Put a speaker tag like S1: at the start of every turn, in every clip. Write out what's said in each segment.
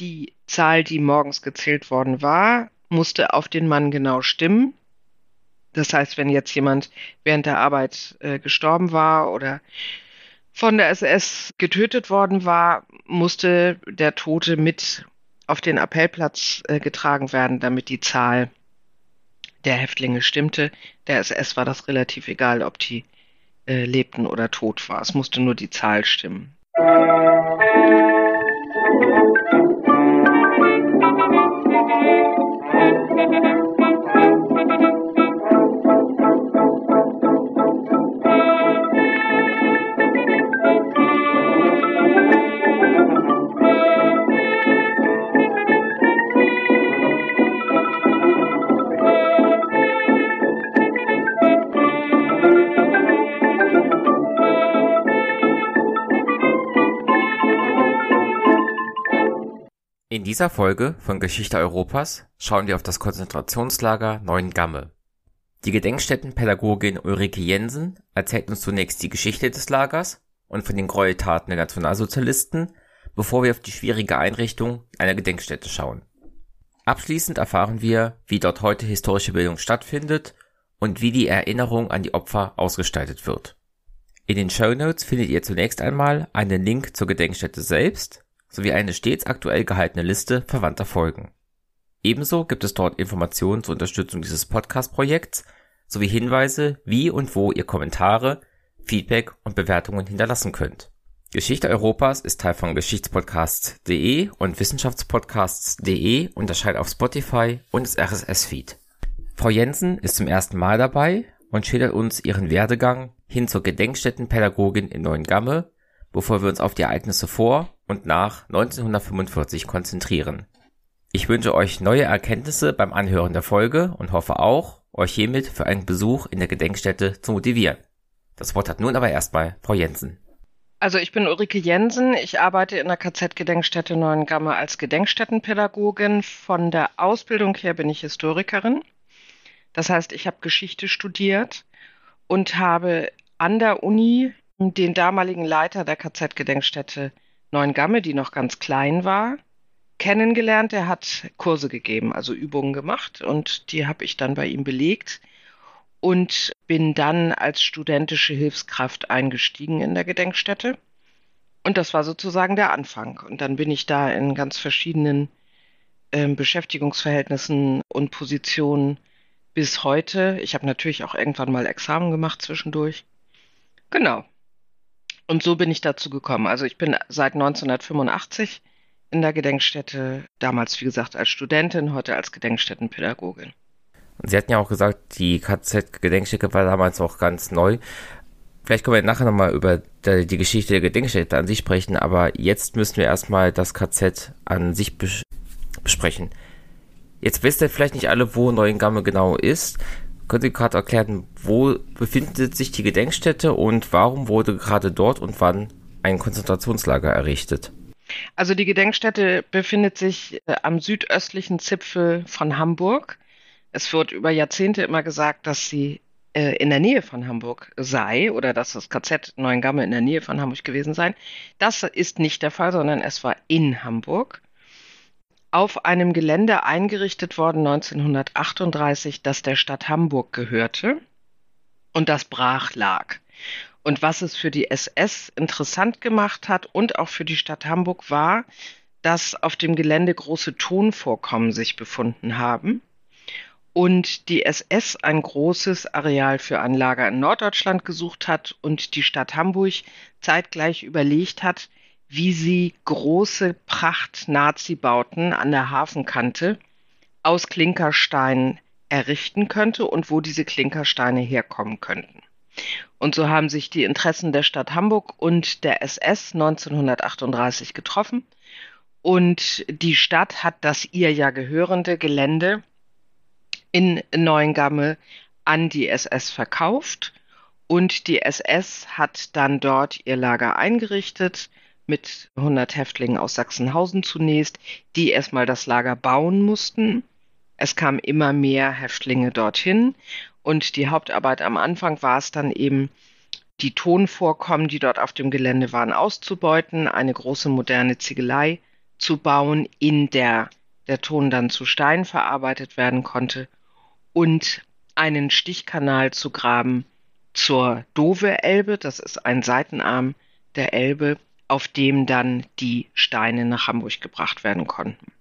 S1: Die Zahl, die morgens gezählt worden war, musste auf den Mann genau stimmen. Das heißt, wenn jetzt jemand während der Arbeit äh, gestorben war oder von der SS getötet worden war, musste der Tote mit auf den Appellplatz äh, getragen werden, damit die Zahl der Häftlinge stimmte. Der SS war das relativ egal, ob die äh, lebten oder tot war. Es musste nur die Zahl stimmen.
S2: In dieser Folge von Geschichte Europas schauen wir auf das Konzentrationslager Neuengamme. Die Gedenkstättenpädagogin Ulrike Jensen erzählt uns zunächst die Geschichte des Lagers und von den Gräueltaten der Nationalsozialisten, bevor wir auf die schwierige Einrichtung einer Gedenkstätte schauen. Abschließend erfahren wir, wie dort heute historische Bildung stattfindet und wie die Erinnerung an die Opfer ausgestaltet wird. In den Show Notes findet ihr zunächst einmal einen Link zur Gedenkstätte selbst sowie eine stets aktuell gehaltene Liste verwandter Folgen. Ebenso gibt es dort Informationen zur Unterstützung dieses Podcast-Projekts sowie Hinweise, wie und wo ihr Kommentare, Feedback und Bewertungen hinterlassen könnt. Geschichte Europas ist Teil von Geschichtspodcasts.de und Wissenschaftspodcasts.de und erscheint auf Spotify und das RSS-Feed. Frau Jensen ist zum ersten Mal dabei und schildert uns ihren Werdegang hin zur Gedenkstättenpädagogin in Neuengamme, bevor wir uns auf die Ereignisse vor und nach 1945 konzentrieren. Ich wünsche euch neue Erkenntnisse beim Anhören der Folge und hoffe auch, euch hiermit für einen Besuch in der Gedenkstätte zu motivieren. Das Wort hat nun aber erstmal Frau Jensen.
S1: Also ich bin Ulrike Jensen. Ich arbeite in der KZ-Gedenkstätte Neuengamme als Gedenkstättenpädagogin. Von der Ausbildung her bin ich Historikerin. Das heißt, ich habe Geschichte studiert und habe an der Uni den damaligen Leiter der KZ-Gedenkstätte Neuengamme, die noch ganz klein war, kennengelernt. Er hat Kurse gegeben, also Übungen gemacht und die habe ich dann bei ihm belegt und bin dann als studentische Hilfskraft eingestiegen in der Gedenkstätte. Und das war sozusagen der Anfang. Und dann bin ich da in ganz verschiedenen äh, Beschäftigungsverhältnissen und Positionen bis heute. Ich habe natürlich auch irgendwann mal Examen gemacht zwischendurch. Genau. Und so bin ich dazu gekommen. Also ich bin seit 1985 in der Gedenkstätte, damals wie gesagt als Studentin, heute als Gedenkstättenpädagogin.
S2: Und Sie hatten ja auch gesagt, die KZ-Gedenkstätte war damals auch ganz neu. Vielleicht können wir nachher nochmal über die Geschichte der Gedenkstätte an sich sprechen, aber jetzt müssen wir erstmal das KZ an sich bes besprechen. Jetzt wisst ihr vielleicht nicht alle, wo Neuengamme genau ist. Können Sie gerade erklären, wo befindet sich die Gedenkstätte und warum wurde gerade dort und wann ein Konzentrationslager errichtet?
S1: Also die Gedenkstätte befindet sich äh, am südöstlichen Zipfel von Hamburg. Es wird über Jahrzehnte immer gesagt, dass sie äh, in der Nähe von Hamburg sei oder dass das KZ Neuengamme in der Nähe von Hamburg gewesen sei. Das ist nicht der Fall, sondern es war in Hamburg auf einem Gelände eingerichtet worden 1938, das der Stadt Hamburg gehörte und das brach lag. Und was es für die SS interessant gemacht hat und auch für die Stadt Hamburg war, dass auf dem Gelände große Tonvorkommen sich befunden haben und die SS ein großes Areal für ein Lager in Norddeutschland gesucht hat und die Stadt Hamburg zeitgleich überlegt hat, wie sie große Pracht-Nazi-Bauten an der Hafenkante aus Klinkersteinen errichten könnte und wo diese Klinkersteine herkommen könnten. Und so haben sich die Interessen der Stadt Hamburg und der SS 1938 getroffen. Und die Stadt hat das ihr ja gehörende Gelände in Neuengamme an die SS verkauft. Und die SS hat dann dort ihr Lager eingerichtet mit 100 Häftlingen aus Sachsenhausen zunächst, die erstmal das Lager bauen mussten. Es kamen immer mehr Häftlinge dorthin. Und die Hauptarbeit am Anfang war es dann eben, die Tonvorkommen, die dort auf dem Gelände waren, auszubeuten, eine große moderne Ziegelei zu bauen, in der der Ton dann zu Stein verarbeitet werden konnte und einen Stichkanal zu graben zur Dove-Elbe, das ist ein Seitenarm der Elbe, auf dem dann die Steine nach Hamburg gebracht werden konnten.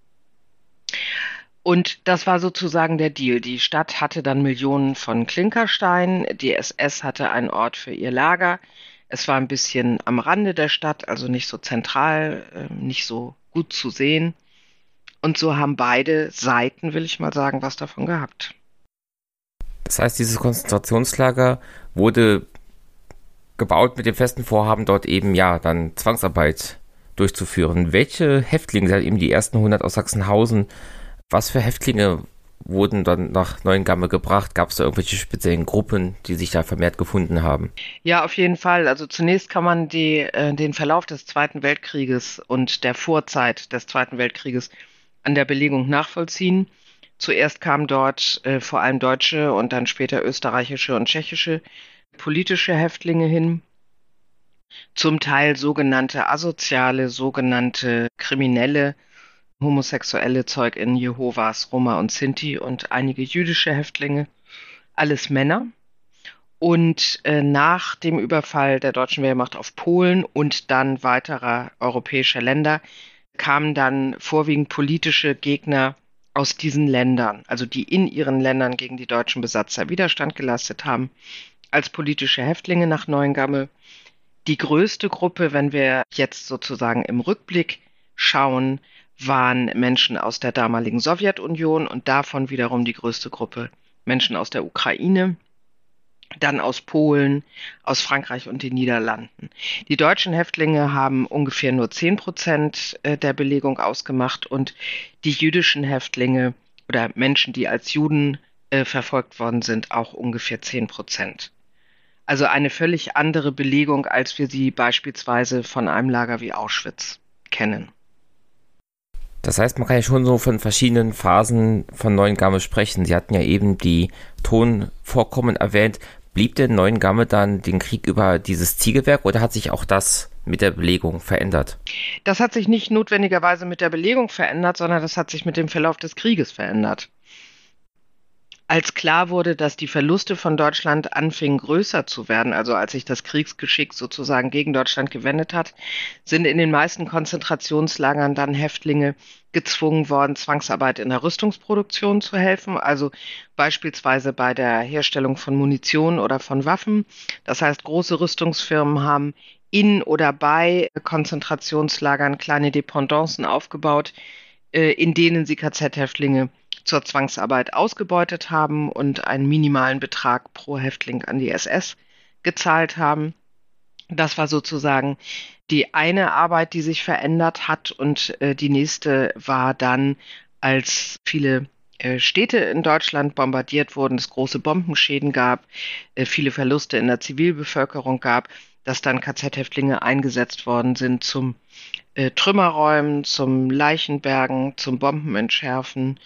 S1: Und das war sozusagen der Deal. Die Stadt hatte dann Millionen von Klinkersteinen, die SS hatte einen Ort für ihr Lager. Es war ein bisschen am Rande der Stadt, also nicht so zentral, ähm, nicht so gut zu sehen. Und so haben beide Seiten, will ich mal sagen, was davon gehabt.
S2: Das heißt, dieses Konzentrationslager wurde gebaut mit dem festen Vorhaben, dort eben ja dann Zwangsarbeit durchzuführen. Welche Häftlinge, sind eben die ersten 100 aus Sachsenhausen, was für Häftlinge wurden dann nach Neuengamme gebracht? Gab es da irgendwelche speziellen Gruppen, die sich da vermehrt gefunden haben?
S1: Ja, auf jeden Fall. Also zunächst kann man die, äh, den Verlauf des Zweiten Weltkrieges und der Vorzeit des Zweiten Weltkrieges an der Belegung nachvollziehen. Zuerst kamen dort äh, vor allem deutsche und dann später österreichische und tschechische politische Häftlinge hin. Zum Teil sogenannte asoziale, sogenannte Kriminelle, homosexuelle Zeuginnen Jehovas, Roma und Sinti und einige jüdische Häftlinge, alles Männer. Und äh, nach dem Überfall der deutschen Wehrmacht auf Polen und dann weiterer europäischer Länder kamen dann vorwiegend politische Gegner aus diesen Ländern, also die in ihren Ländern gegen die deutschen Besatzer Widerstand geleistet haben, als politische Häftlinge nach Neuengamme. Die größte Gruppe, wenn wir jetzt sozusagen im Rückblick schauen, waren Menschen aus der damaligen Sowjetunion und davon wiederum die größte Gruppe Menschen aus der Ukraine, dann aus Polen, aus Frankreich und den Niederlanden. Die deutschen Häftlinge haben ungefähr nur zehn Prozent äh, der Belegung ausgemacht und die jüdischen Häftlinge oder Menschen, die als Juden äh, verfolgt worden sind, auch ungefähr zehn Prozent. Also eine völlig andere Belegung, als wir sie beispielsweise von einem Lager wie Auschwitz kennen.
S2: Das heißt, man kann ja schon so von verschiedenen Phasen von Neuengamme sprechen. Sie hatten ja eben die Tonvorkommen erwähnt. Blieb denn Neuengamme dann den Krieg über dieses Ziegelwerk oder hat sich auch das mit der Belegung verändert?
S1: Das hat sich nicht notwendigerweise mit der Belegung verändert, sondern das hat sich mit dem Verlauf des Krieges verändert als klar wurde, dass die Verluste von Deutschland anfingen größer zu werden, also als sich das Kriegsgeschick sozusagen gegen Deutschland gewendet hat, sind in den meisten Konzentrationslagern dann Häftlinge gezwungen worden, Zwangsarbeit in der Rüstungsproduktion zu helfen, also beispielsweise bei der Herstellung von Munition oder von Waffen. Das heißt, große Rüstungsfirmen haben in oder bei Konzentrationslagern kleine Dependancen aufgebaut, äh, in denen sie KZ-Häftlinge zur Zwangsarbeit ausgebeutet haben und einen minimalen Betrag pro Häftling an die SS gezahlt haben. Das war sozusagen die eine Arbeit, die sich verändert hat und äh, die nächste war dann, als viele äh, Städte in Deutschland bombardiert wurden, es große Bombenschäden gab, äh, viele Verluste in der Zivilbevölkerung gab, dass dann KZ-Häftlinge eingesetzt worden sind zum äh, Trümmerräumen, zum Leichenbergen, zum Bombenentschärfen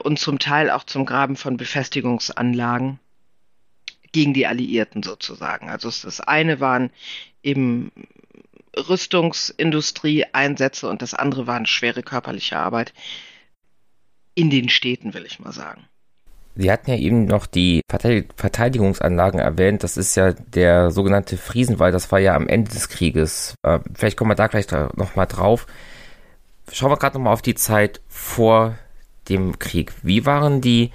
S1: und zum Teil auch zum Graben von Befestigungsanlagen gegen die Alliierten sozusagen. Also das eine waren eben Rüstungsindustrie-Einsätze und das andere waren schwere körperliche Arbeit in den Städten, will ich mal sagen.
S2: Sie hatten ja eben noch die Verteidigungsanlagen erwähnt. Das ist ja der sogenannte Friesenwald. Das war ja am Ende des Krieges. Äh, vielleicht kommen wir da gleich nochmal drauf. Schauen wir gerade nochmal auf die Zeit vor dem Krieg. Wie waren die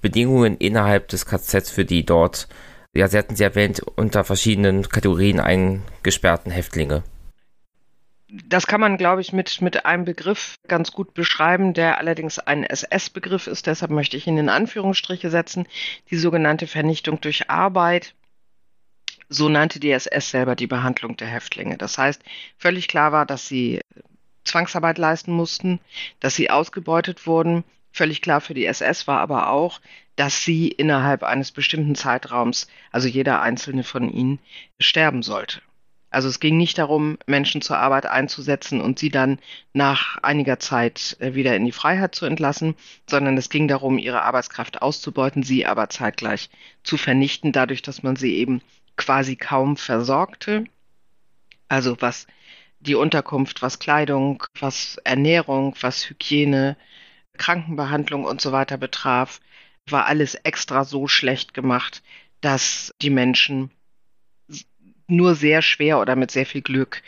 S2: Bedingungen innerhalb des KZs für die dort, ja, Sie hatten sie erwähnt, unter verschiedenen Kategorien eingesperrten Häftlinge?
S1: Das kann man, glaube ich, mit, mit einem Begriff ganz gut beschreiben, der allerdings ein SS-Begriff ist. Deshalb möchte ich ihn in Anführungsstriche setzen. Die sogenannte Vernichtung durch Arbeit. So nannte die SS selber die Behandlung der Häftlinge. Das heißt, völlig klar war, dass sie Zwangsarbeit leisten mussten, dass sie ausgebeutet wurden. Völlig klar für die SS war aber auch, dass sie innerhalb eines bestimmten Zeitraums, also jeder einzelne von ihnen, sterben sollte. Also es ging nicht darum, Menschen zur Arbeit einzusetzen und sie dann nach einiger Zeit äh, wieder in die Freiheit zu entlassen, sondern es ging darum, ihre Arbeitskraft auszubeuten, sie aber zeitgleich zu vernichten, dadurch, dass man sie eben quasi kaum versorgte. Also was die Unterkunft, was Kleidung, was Ernährung, was Hygiene, Krankenbehandlung und so weiter betraf, war alles extra so schlecht gemacht, dass die Menschen nur sehr schwer oder mit sehr viel Glück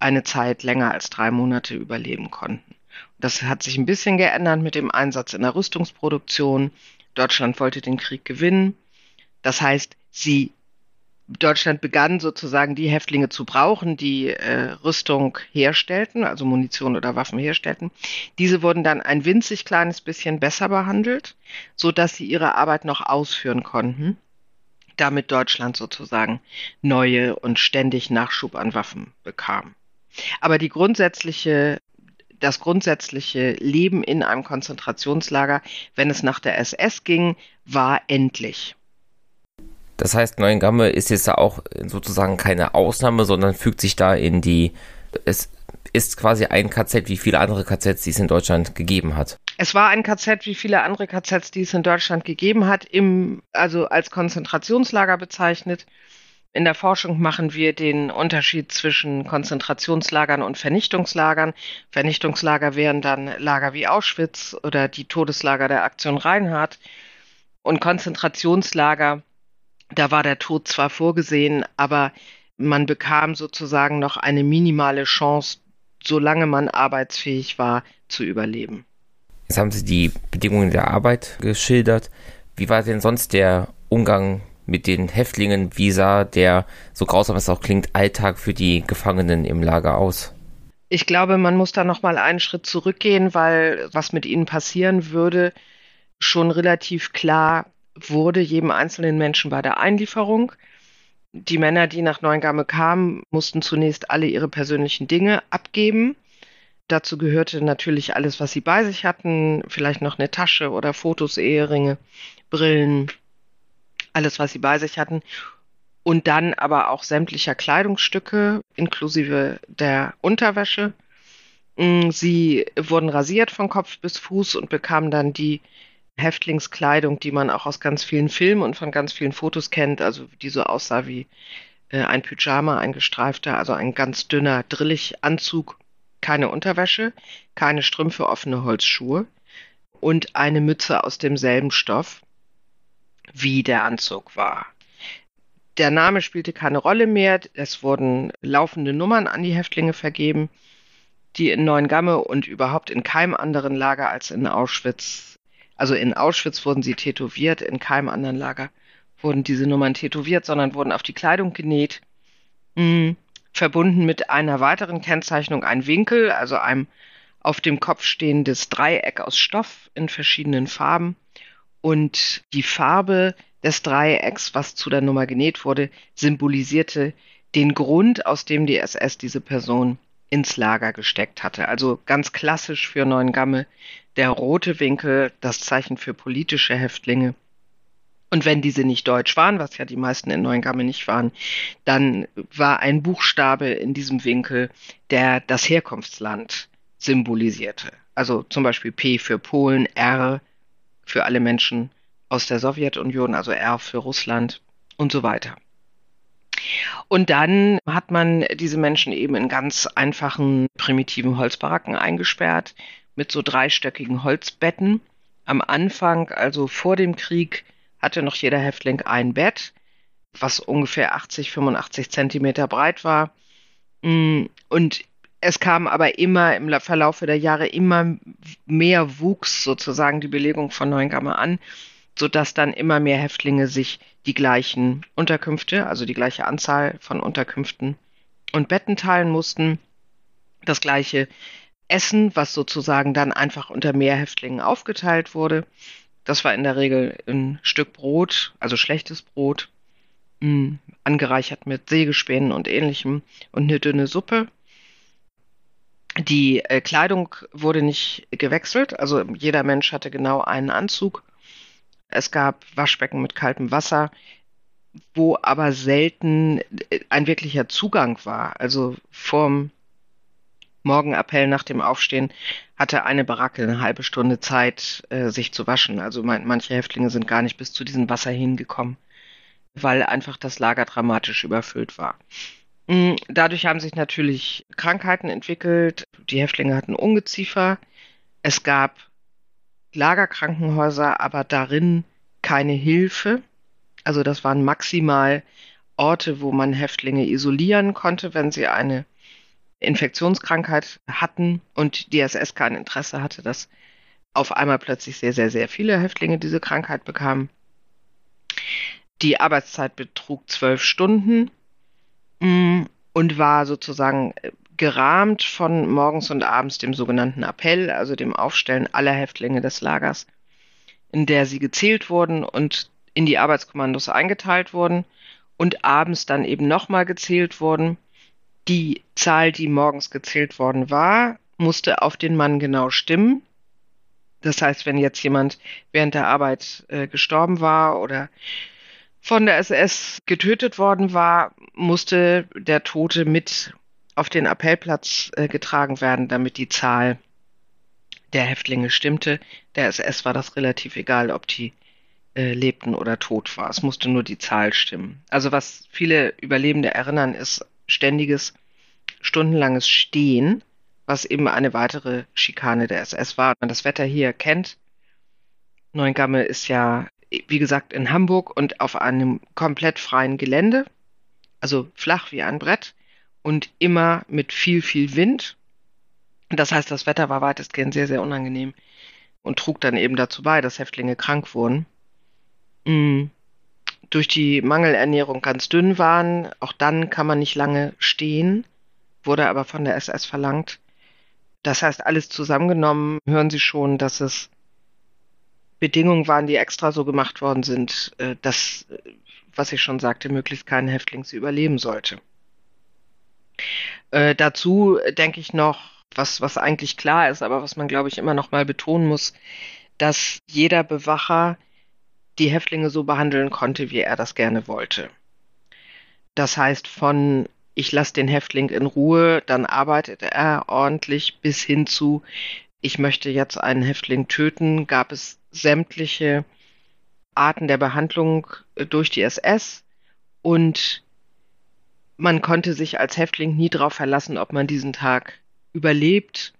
S1: eine Zeit länger als drei Monate überleben konnten. Das hat sich ein bisschen geändert mit dem Einsatz in der Rüstungsproduktion. Deutschland wollte den Krieg gewinnen. Das heißt, sie Deutschland begann sozusagen die Häftlinge zu brauchen, die äh, Rüstung herstellten, also Munition oder Waffen herstellten. Diese wurden dann ein winzig kleines bisschen besser behandelt, so dass sie ihre Arbeit noch ausführen konnten, damit Deutschland sozusagen neue und ständig Nachschub an Waffen bekam. Aber die grundsätzliche das grundsätzliche Leben in einem Konzentrationslager, wenn es nach der SS ging, war endlich.
S2: Das heißt, Neuengamme ist jetzt auch sozusagen keine Ausnahme, sondern fügt sich da in die, es ist quasi ein KZ wie viele andere KZs, die es in Deutschland gegeben hat.
S1: Es war ein KZ wie viele andere KZs, die es in Deutschland gegeben hat, im, also als Konzentrationslager bezeichnet. In der Forschung machen wir den Unterschied zwischen Konzentrationslagern und Vernichtungslagern. Vernichtungslager wären dann Lager wie Auschwitz oder die Todeslager der Aktion Reinhardt. Und Konzentrationslager da war der Tod zwar vorgesehen, aber man bekam sozusagen noch eine minimale Chance, solange man arbeitsfähig war, zu überleben.
S2: Jetzt haben Sie die Bedingungen der Arbeit geschildert. Wie war denn sonst der Umgang mit den Häftlingen? Wie sah der, so grausam es auch klingt, Alltag für die Gefangenen im Lager aus?
S1: Ich glaube, man muss da noch mal einen Schritt zurückgehen, weil was mit ihnen passieren würde, schon relativ klar wurde jedem einzelnen Menschen bei der Einlieferung. Die Männer, die nach Neuengamme kamen, mussten zunächst alle ihre persönlichen Dinge abgeben. Dazu gehörte natürlich alles, was sie bei sich hatten, vielleicht noch eine Tasche oder Fotos, Eheringe, Brillen, alles, was sie bei sich hatten. Und dann aber auch sämtlicher Kleidungsstücke, inklusive der Unterwäsche. Mm, sie wurden rasiert von Kopf bis Fuß und bekamen dann die Häftlingskleidung, die man auch aus ganz vielen Filmen und von ganz vielen Fotos kennt, also die so aussah wie äh, ein Pyjama, ein gestreifter, also ein ganz dünner Drillichanzug, keine Unterwäsche, keine Strümpfe, offene Holzschuhe und eine Mütze aus demselben Stoff, wie der Anzug war. Der Name spielte keine Rolle mehr, es wurden laufende Nummern an die Häftlinge vergeben, die in Neuengamme und überhaupt in keinem anderen Lager als in Auschwitz also in Auschwitz wurden sie tätowiert, in keinem anderen Lager wurden diese Nummern tätowiert, sondern wurden auf die Kleidung genäht, mh, hm, verbunden mit einer weiteren Kennzeichnung, ein Winkel, also einem auf dem Kopf stehendes Dreieck aus Stoff in verschiedenen Farben. Und die Farbe des Dreiecks, was zu der Nummer genäht wurde, symbolisierte den Grund, aus dem die SS diese Person ins Lager gesteckt hatte. Also ganz klassisch für Neuengamme der rote Winkel, das Zeichen für politische Häftlinge. Und wenn diese nicht deutsch waren, was ja die meisten in Neuengamme nicht waren, dann war ein Buchstabe in diesem Winkel, der das Herkunftsland symbolisierte. Also zum Beispiel P für Polen, R für alle Menschen aus der Sowjetunion, also R für Russland und so weiter. Und dann hat man diese Menschen eben in ganz einfachen, primitiven Holzbaracken eingesperrt mit so dreistöckigen Holzbetten. Am Anfang, also vor dem Krieg, hatte noch jeder Häftling ein Bett, was ungefähr 80, 85 Zentimeter breit war. Mm, und es kam aber immer im Verlauf der Jahre immer mehr wuchs sozusagen die Belegung von Neuengamme an, sodass dann immer mehr Häftlinge sich die gleichen Unterkünfte, also die gleiche Anzahl von Unterkünften und Betten teilen mussten. Das gleiche Essen, was sozusagen dann einfach unter mehr Häftlingen aufgeteilt wurde. Das war in der Regel ein Stück Brot, also schlechtes Brot, mh, mm, angereichert mit Sägespänen und ähnlichem und eine dünne Suppe. Die äh, Kleidung wurde nicht gewechselt, also jeder Mensch hatte genau einen Anzug. Es gab Waschbecken mit kaltem Wasser, wo aber selten äh, ein wirklicher Zugang war. Also vorm Morgenappell nach dem Aufstehen hatte eine Baracke eine halbe Stunde Zeit, äh, sich zu waschen. Also man, manche Häftlinge sind gar nicht bis zu diesem Wasser hingekommen, weil einfach das Lager dramatisch überfüllt war. Mm, dadurch haben sich natürlich Krankheiten entwickelt. Die Häftlinge hatten Ungeziefer. Es gab Lagerkrankenhäuser, aber darin keine Hilfe. Also das waren maximal Orte, wo man Häftlinge isolieren konnte, wenn sie eine Infektionskrankheit hatten und die SS kein Interesse hatte, dass auf einmal plötzlich sehr, sehr, sehr viele Häftlinge diese Krankheit bekamen. Die Arbeitszeit betrug zwölf Stunden mm, und war sozusagen gerahmt von morgens und abends dem sogenannten Appell, also dem Aufstellen aller Häftlinge des Lagers, in der sie gezählt wurden und in die Arbeitskommandos eingeteilt wurden und abends dann eben nochmal gezählt wurden. Die Zahl, die morgens gezählt worden war, musste auf den Mann genau stimmen. Das heißt, wenn jetzt jemand während der Arbeit äh, gestorben war oder von der SS getötet worden war, musste der Tote mit auf den Appellplatz äh, getragen werden, damit die Zahl der Häftlinge stimmte. Der SS war das relativ egal, ob die äh, lebten oder tot war. Es musste nur die Zahl stimmen. Also was viele Überlebende erinnern, ist ständiges, stundenlanges Stehen, was eben eine weitere Schikane der SS war. Wenn man das Wetter hier kennt, Neuengamme ist ja, wie gesagt, in Hamburg und auf einem komplett freien Gelände, also flach wie ein Brett und immer mit viel, viel Wind. Das heißt, das Wetter war weitestgehend sehr, sehr unangenehm und trug dann eben dazu bei, dass Häftlinge krank wurden mh, mm, durch die Mangelernährung ganz dünn waren. Auch dann kann man nicht lange stehen, wurde aber von der SS verlangt. Das heißt, alles zusammengenommen hören Sie schon, dass es Bedingungen waren, die extra so gemacht worden sind, äh, dass, was ich schon sagte, möglichst kein Häftling sie überleben sollte. Äh, dazu denke ich noch, was, was eigentlich klar ist, aber was man, glaube ich, immer noch mal betonen muss, dass jeder Bewacher die Häftlinge so behandeln konnte, wie er das gerne wollte. Das heißt, von ich lasse den Häftling in Ruhe, dann arbeitet er ordentlich bis hin zu ich möchte jetzt einen Häftling töten, gab es sämtliche Arten der Behandlung äh, durch die SS und man konnte sich als Häftling nie darauf verlassen, ob man diesen Tag überlebt.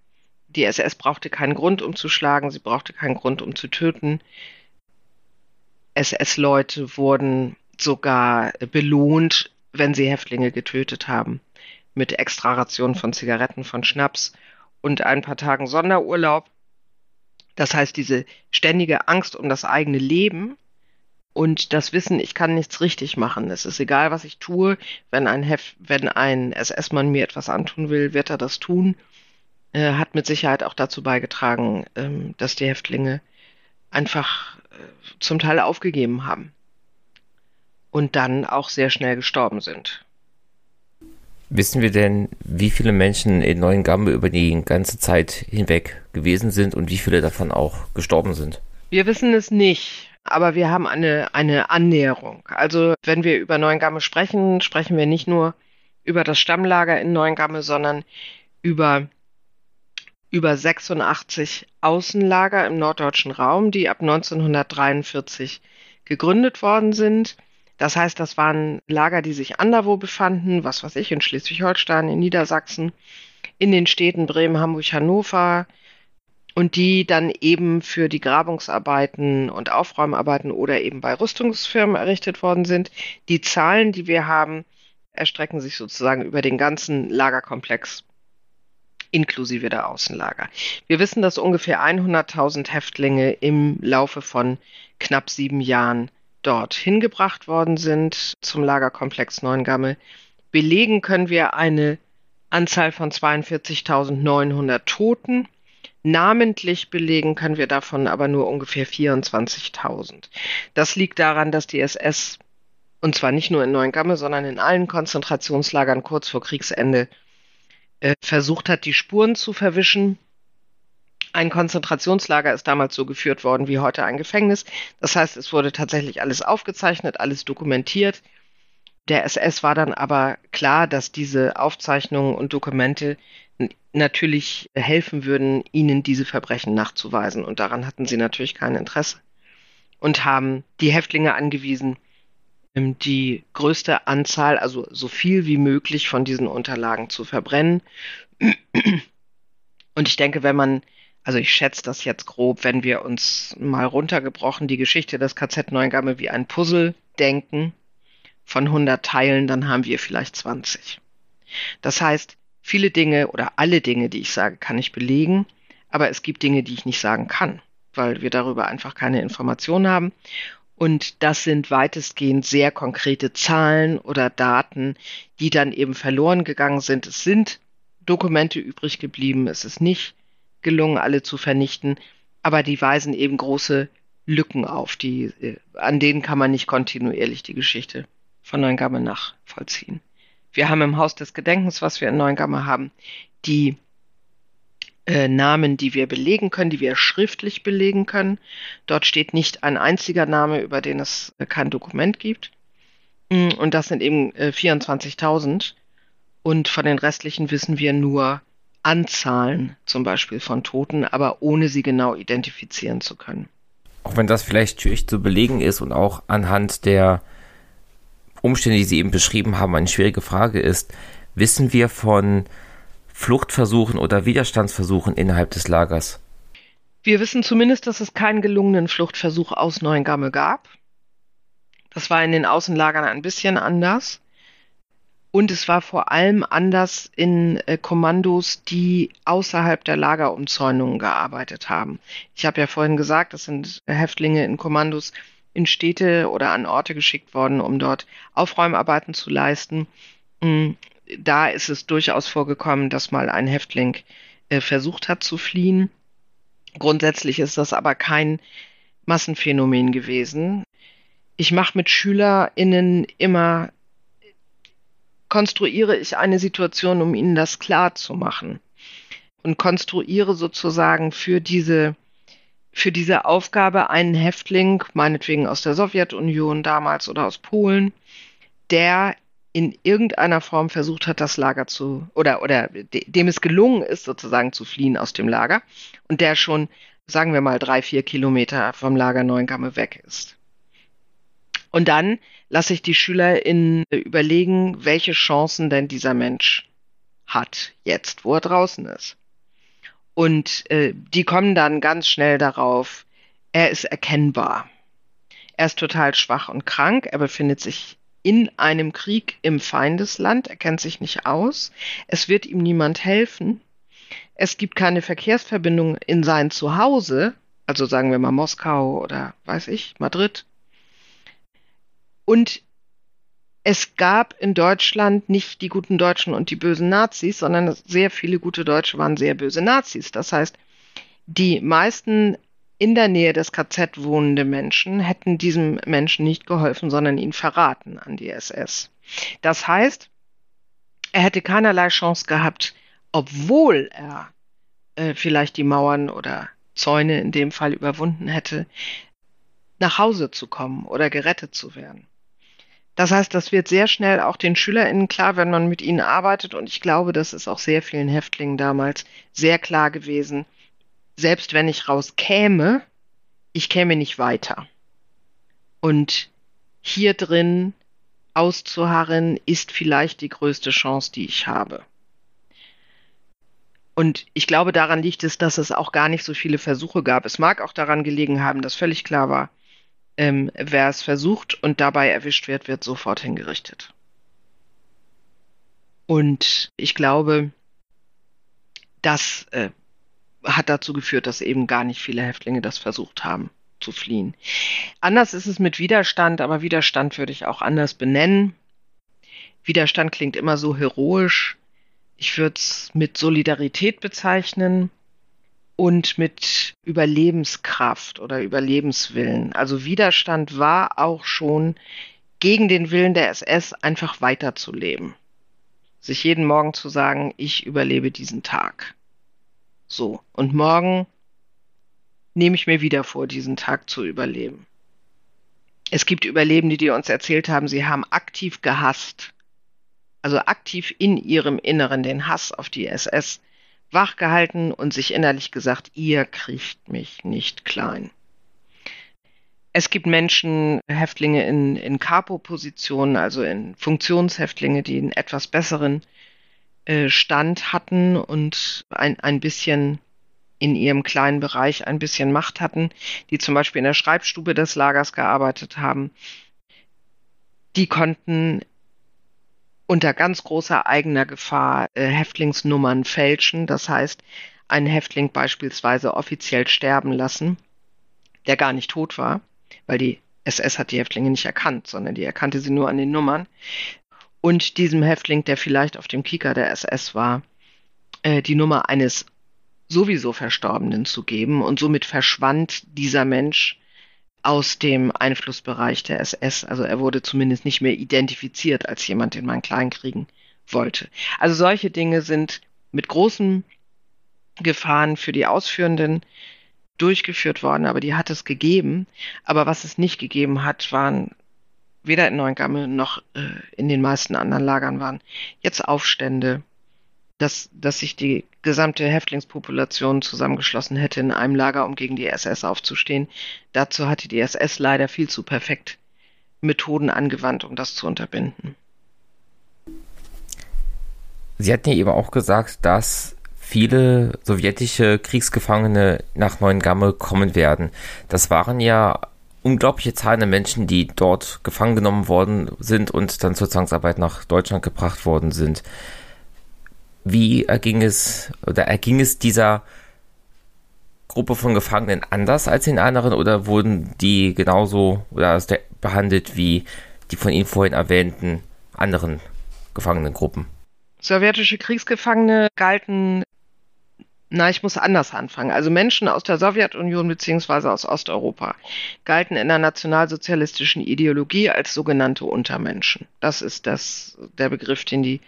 S1: Die SS brauchte keinen Grund, um zu schlagen, sie brauchte keinen Grund, um zu töten. SS-Leute wurden sogar belohnt, wenn sie Häftlinge getötet haben, mit Extrarationen von Zigaretten, von Schnaps und ein paar Tagen Sonderurlaub. Das heißt, diese ständige Angst um das eigene Leben und das Wissen, ich kann nichts richtig machen. Es ist egal, was ich tue. Wenn ein, Hef wenn ein SS-Mann mir etwas antun will, wird er das tun. Äh, hat mit Sicherheit auch dazu beigetragen, ähm, dass die Häftlinge einfach zum Teil aufgegeben haben und dann auch sehr schnell gestorben sind.
S2: Wissen wir denn, wie viele Menschen in Neuengamme über die ganze Zeit hinweg gewesen sind und wie viele davon auch gestorben sind?
S1: Wir wissen es nicht, aber wir haben eine, eine Annäherung. Also wenn wir über Neuengamme sprechen, sprechen wir nicht nur über das Stammlager in Neuengamme, sondern über über 86 Außenlager im norddeutschen Raum, die ab 1943 gegründet worden sind. Das heißt, das waren Lager, die sich anderwo befanden, was weiß ich, in Schleswig-Holstein, in Niedersachsen, in den Städten Bremen, Hamburg, Hannover und die dann eben für die Grabungsarbeiten und Aufräumarbeiten oder eben bei Rüstungsfirmen errichtet worden sind. Die Zahlen, die wir haben, erstrecken sich sozusagen über den ganzen Lagerkomplex inklusive der Außenlager. Wir wissen, dass ungefähr 100.000 Häftlinge im Laufe von knapp sieben Jahren dort hingebracht worden sind zum Lagerkomplex Neuengamme. Belegen können wir eine Anzahl von 42.900 Toten. Namentlich belegen können wir davon aber nur ungefähr 24.000. Das liegt daran, dass die SS, und zwar nicht nur in Neuengamme, sondern in allen Konzentrationslagern kurz vor Kriegsende äh, versucht hat, die Spuren zu verwischen. Ein Konzentrationslager ist damals so geführt worden wie heute ein Gefängnis. Das heißt, es wurde tatsächlich alles aufgezeichnet, alles dokumentiert. Der SS war dann aber klar, dass diese Aufzeichnungen und Dokumente natürlich helfen würden, ihnen diese Verbrechen nachzuweisen. Und daran hatten sie natürlich kein Interesse und haben die Häftlinge angewiesen, ähm, die größte Anzahl, also so viel wie möglich von diesen Unterlagen zu verbrennen. Und ich denke, wenn man, also ich schätze das jetzt grob, wenn wir uns mal runtergebrochen die Geschichte des KZ Neuengamme wie ein Puzzle denken von 100 Teilen, dann haben wir vielleicht 20. Das heißt, viele Dinge oder alle Dinge, die ich sage, kann ich belegen, aber es gibt Dinge, die ich nicht sagen kann, weil wir darüber einfach keine Informationen haben. Und das sind weitestgehend sehr konkrete Zahlen oder Daten, die dann eben verloren gegangen sind. Es sind Dokumente übrig geblieben. Es ist nicht gelungen, alle zu vernichten, aber die weisen eben große Lücken auf, die, äh, an denen kann man nicht kontinuierlich die Geschichte von Neuengamme nachvollziehen. Wir haben im Haus des Gedenkens, was wir in Neuengamme haben, die äh, Namen, die wir belegen können, die wir schriftlich belegen können. Dort steht nicht ein einziger Name, über den es äh, kein Dokument gibt. Mm, und das sind eben äh, 24.000. Und von den restlichen wissen wir nur Anzahlen, zum Beispiel von Toten, aber ohne sie genau identifizieren zu können.
S2: Auch wenn das vielleicht schwierig zu belegen ist und auch anhand der Umstände, die Sie eben beschrieben haben, eine schwierige Frage ist, wissen wir von Fluchtversuchen oder Widerstandsversuchen innerhalb des Lagers?
S1: Wir wissen zumindest, dass es keinen gelungenen Fluchtversuch aus Neuengamme gab. Das war in den Außenlagern ein bisschen anders. Und es war vor allem anders in äh, Kommandos, die außerhalb der Lagerumzäunungen gearbeitet haben. Ich habe ja vorhin gesagt, das sind Häftlinge in Kommandos in Städte oder an Orte geschickt worden, um dort Aufräumarbeiten zu leisten. Mm, da ist es durchaus vorgekommen, dass mal ein Häftling äh, versucht hat zu fliehen. Grundsätzlich ist das aber kein Massenphänomen gewesen. Ich mache mit SchülerInnen immer, konstruiere ich eine Situation, um ihnen das klar zu machen. Und konstruiere sozusagen für diese für diese Aufgabe einen Häftling, meinetwegen aus der Sowjetunion damals oder aus Polen, der in irgendeiner Form versucht hat, das Lager zu, oder, oder dem es gelungen ist, sozusagen zu fliehen aus dem Lager und der schon, sagen wir mal, drei, vier Kilometer vom Lager Neuengamme weg ist. Und dann lasse ich die Schüler in überlegen, welche Chancen denn dieser Mensch hat, jetzt, wo er draußen ist. Und äh, die kommen dann ganz schnell darauf, er ist erkennbar. Er ist total schwach und krank, er befindet sich in einem Krieg im Feindesland, er kennt sich nicht aus, es wird ihm niemand helfen, es gibt keine Verkehrsverbindung in sein Zuhause, also sagen wir mal Moskau oder weiß ich, Madrid. Und es gab in Deutschland nicht die guten Deutschen und die bösen Nazis, sondern sehr viele gute Deutsche waren sehr böse Nazis. Das heißt, die meisten in der Nähe des KZ wohnende Menschen hätten diesem Menschen nicht geholfen, sondern ihn verraten an die SS. Das heißt, er hätte keinerlei Chance gehabt, obwohl er äh, vielleicht die Mauern oder Zäune in dem Fall überwunden hätte, nach Hause zu kommen oder gerettet zu werden. Das heißt, das wird sehr schnell auch den SchülerInnen klar, wenn man mit ihnen arbeitet. Und ich glaube, das ist auch sehr vielen Häftlingen damals sehr klar gewesen. Selbst wenn ich rauskäme, ich käme nicht weiter. Und hier drin auszuharren, ist vielleicht die größte Chance, die ich habe. Und ich glaube, daran liegt es, dass es auch gar nicht so viele Versuche gab. Es mag auch daran gelegen haben, dass völlig klar war, ähm, wer es versucht und dabei erwischt wird, wird sofort hingerichtet. Und ich glaube, das äh, hat dazu geführt, dass eben gar nicht viele Häftlinge das versucht haben zu fliehen. Anders ist es mit Widerstand, aber Widerstand würde ich auch anders benennen. Widerstand klingt immer so heroisch. Ich würde es mit Solidarität bezeichnen und mit Überlebenskraft oder Überlebenswillen. Also Widerstand war auch schon gegen den Willen der SS einfach weiterzuleben. Sich jeden Morgen zu sagen, ich überlebe diesen Tag. So. Und morgen nehme ich mir wieder vor, diesen Tag zu überleben. Es gibt Überlebende, die uns erzählt haben, sie haben aktiv gehasst. Also aktiv in ihrem Inneren den Hass auf die SS wachgehalten und sich innerlich gesagt, ihr kriegt mich nicht klein. Es gibt Menschen, Häftlinge in, in Capo-Positionen, also in Funktionshäftlinge, die einen etwas besseren äh, Stand hatten und ein, ein bisschen in ihrem kleinen Bereich ein bisschen Macht hatten, die zum Beispiel in der Schreibstube des Lagers gearbeitet haben. Die konnten unter ganz großer eigener Gefahr äh, Häftlingsnummern fälschen. Das heißt, einen Häftling beispielsweise offiziell sterben lassen, der gar nicht tot war, weil die SS hat die Häftlinge nicht erkannt, sondern die erkannte sie nur an den Nummern. Und diesem Häftling, der vielleicht auf dem Kieker der SS war, äh, die Nummer eines sowieso Verstorbenen zu geben. Und somit verschwand dieser Mensch aus dem Einflussbereich der SS. Also er wurde zumindest nicht mehr identifiziert als jemand, den man kleinkriegen wollte. Also solche Dinge sind mit großen Gefahren für die Ausführenden durchgeführt worden, aber die hat es gegeben. Aber was es nicht gegeben hat, waren weder in Neuengamme noch äh, in den meisten anderen Lagern waren jetzt Aufstände, dass, dass sich die gesamte Häftlingspopulation zusammengeschlossen hätte in einem Lager, um gegen die SS aufzustehen. Dazu hatte die SS leider viel zu perfekt Methoden angewandt, um das zu unterbinden.
S2: Sie hatten ja eben auch gesagt, dass viele sowjetische Kriegsgefangene nach Neuengamme kommen werden. Das waren ja unglaubliche Zahlen der Menschen, die dort gefangen genommen worden sind und dann zur Zwangsarbeit nach Deutschland gebracht worden sind. Wie erging es oder erging es dieser Gruppe von Gefangenen anders als den anderen oder wurden die genauso oder behandelt wie die von Ihnen vorhin erwähnten anderen Gefangenengruppen?
S1: Sowjetische Kriegsgefangene galten na, ich muss anders anfangen. Also Menschen aus der Sowjetunion beziehungsweise aus Osteuropa galten in der nationalsozialistischen Ideologie als sogenannte Untermenschen. Das ist das, der Begriff, den die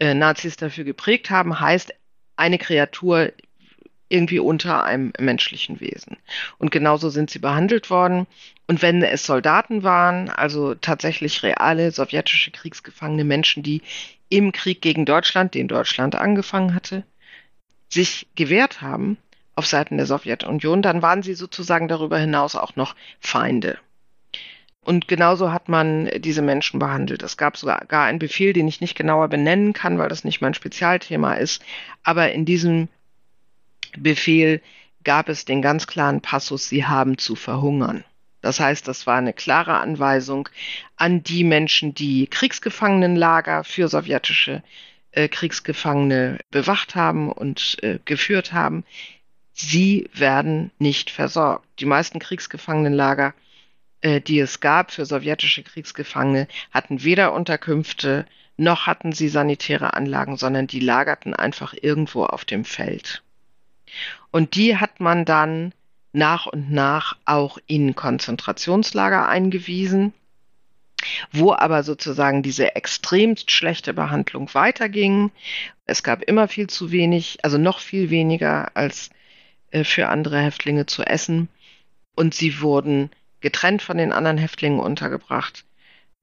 S1: äh, Nazis dafür geprägt haben, heißt eine Kreatur irgendwie unter einem menschlichen Wesen. Und genauso sind sie behandelt worden. Und wenn es Soldaten waren, also tatsächlich reale sowjetische Kriegsgefangene Menschen, die im Krieg gegen Deutschland, den Deutschland angefangen hatte, sich gewehrt haben auf Seiten der Sowjetunion, dann waren sie sozusagen darüber hinaus auch noch Feinde. Und genauso hat man diese Menschen behandelt. Es gab sogar einen Befehl, den ich nicht genauer benennen kann, weil das nicht mein Spezialthema ist. Aber in diesem Befehl gab es den ganz klaren Passus, sie haben zu verhungern. Das heißt, das war eine klare Anweisung an die Menschen, die Kriegsgefangenenlager für sowjetische äh, Kriegsgefangene bewacht haben und äh, geführt haben, sie werden nicht versorgt. Die meisten Kriegsgefangenenlager, äh, die es gab für sowjetische Kriegsgefangene, hatten weder Unterkünfte noch hatten sie sanitäre Anlagen, sondern die lagerten einfach irgendwo auf dem Feld. Und die hat man dann nach und nach auch in Konzentrationslager eingewiesen wo aber sozusagen diese extremst schlechte Behandlung weiterging. Es gab immer viel zu wenig, also noch viel weniger als äh, für andere Häftlinge zu essen. Und sie wurden getrennt von den anderen Häftlingen untergebracht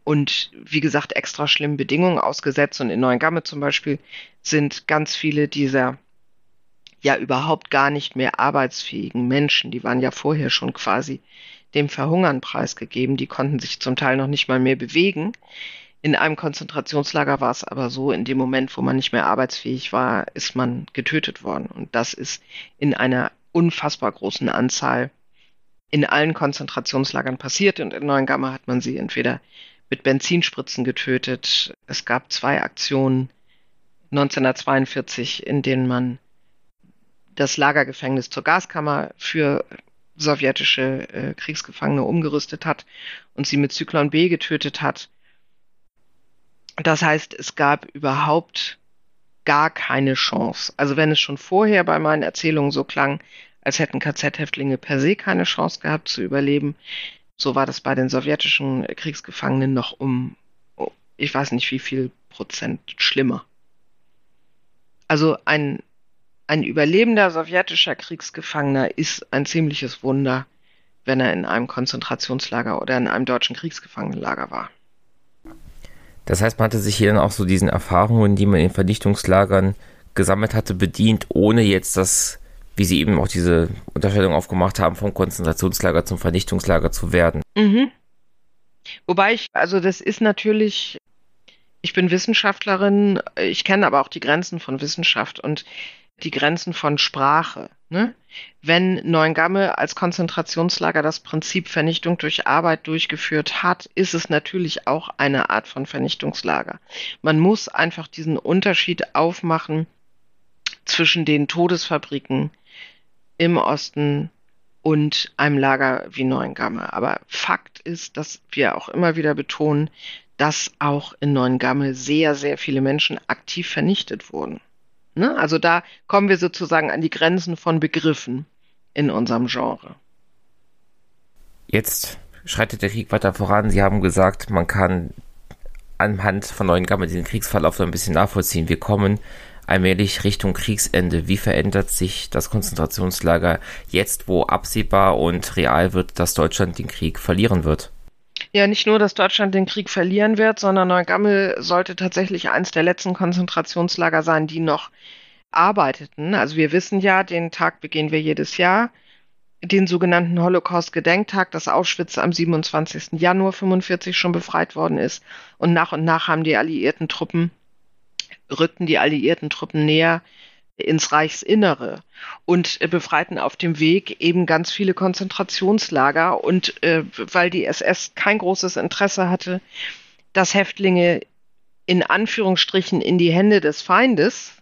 S1: und wie gesagt extra schlimmen Bedingungen ausgesetzt. Und in Neuengamme zum Beispiel sind ganz viele dieser ja überhaupt gar nicht mehr arbeitsfähigen Menschen, die waren ja vorher schon quasi dem Verhungern preisgegeben. Die konnten sich zum Teil noch nicht mal mehr bewegen. In einem Konzentrationslager war es aber so, in dem Moment, wo man nicht mehr arbeitsfähig war, ist man getötet worden. Und das ist in einer unfassbar großen Anzahl in allen Konzentrationslagern passiert. Und in Neuengamme hat man sie entweder mit Benzinspritzen getötet. Es gab zwei Aktionen 1942, in denen man das Lagergefängnis zur Gaskammer für sowjetische äh, Kriegsgefangene umgerüstet hat und sie mit Zyklon B getötet hat. Das heißt, es gab überhaupt gar keine Chance. Also wenn es schon vorher bei meinen Erzählungen so klang, als hätten KZ-Häftlinge per se keine Chance gehabt zu überleben, so war das bei den sowjetischen Kriegsgefangenen noch um, oh, ich weiß nicht wie viel Prozent schlimmer. Also ein ein überlebender sowjetischer Kriegsgefangener ist ein ziemliches Wunder, wenn er in einem Konzentrationslager oder in einem deutschen Kriegsgefangenenlager war.
S2: Das heißt, man hatte sich hier dann auch so diesen Erfahrungen, die man in Vernichtungslagern gesammelt hatte, bedient, ohne jetzt das wie sie eben auch diese Unterscheidung aufgemacht haben, vom Konzentrationslager zum Vernichtungslager zu werden.
S1: Mhm. Wobei ich, also das ist natürlich, ich bin Wissenschaftlerin, ich kenne aber auch die Grenzen von Wissenschaft und die Grenzen von Sprache. Ne? Wenn Neuengamme als Konzentrationslager das Prinzip Vernichtung durch Arbeit durchgeführt hat, ist es natürlich auch eine Art von Vernichtungslager. Man muss einfach diesen Unterschied aufmachen zwischen den Todesfabriken im Osten und einem Lager wie Neuengamme. Aber Fakt ist, dass wir auch immer wieder betonen, dass auch in Neuengamme sehr, sehr viele Menschen aktiv vernichtet wurden. Ne? Also da kommen wir sozusagen an die Grenzen von Begriffen in unserem Genre.
S2: Jetzt schreitet der Krieg weiter voran. Sie haben gesagt, man kann anhand von Neuengamme den Kriegsverlauf so ein bisschen nachvollziehen. Wir kommen allmählich Richtung Kriegsende. Wie verändert sich das Konzentrationslager jetzt, wo absehbar und real wird, dass Deutschland den Krieg verlieren wird?
S1: Ja, nicht nur, dass Deutschland den Krieg verlieren wird, sondern Neugammel sollte tatsächlich eins der letzten Konzentrationslager sein, die noch arbeiteten. Also wir wissen ja, den Tag begehen wir jedes Jahr, den sogenannten Holocaust-Gedenktag, dass Auschwitz am 27. Januar 45 schon befreit worden ist. Und nach und nach haben die alliierten Truppen rückten die alliierten Truppen näher ins Reichsinnere und äh, befreiten auf dem Weg eben ganz viele Konzentrationslager. Und äh, weil die SS kein großes Interesse hatte, dass Häftlinge in Anführungsstrichen in die Hände des Feindes,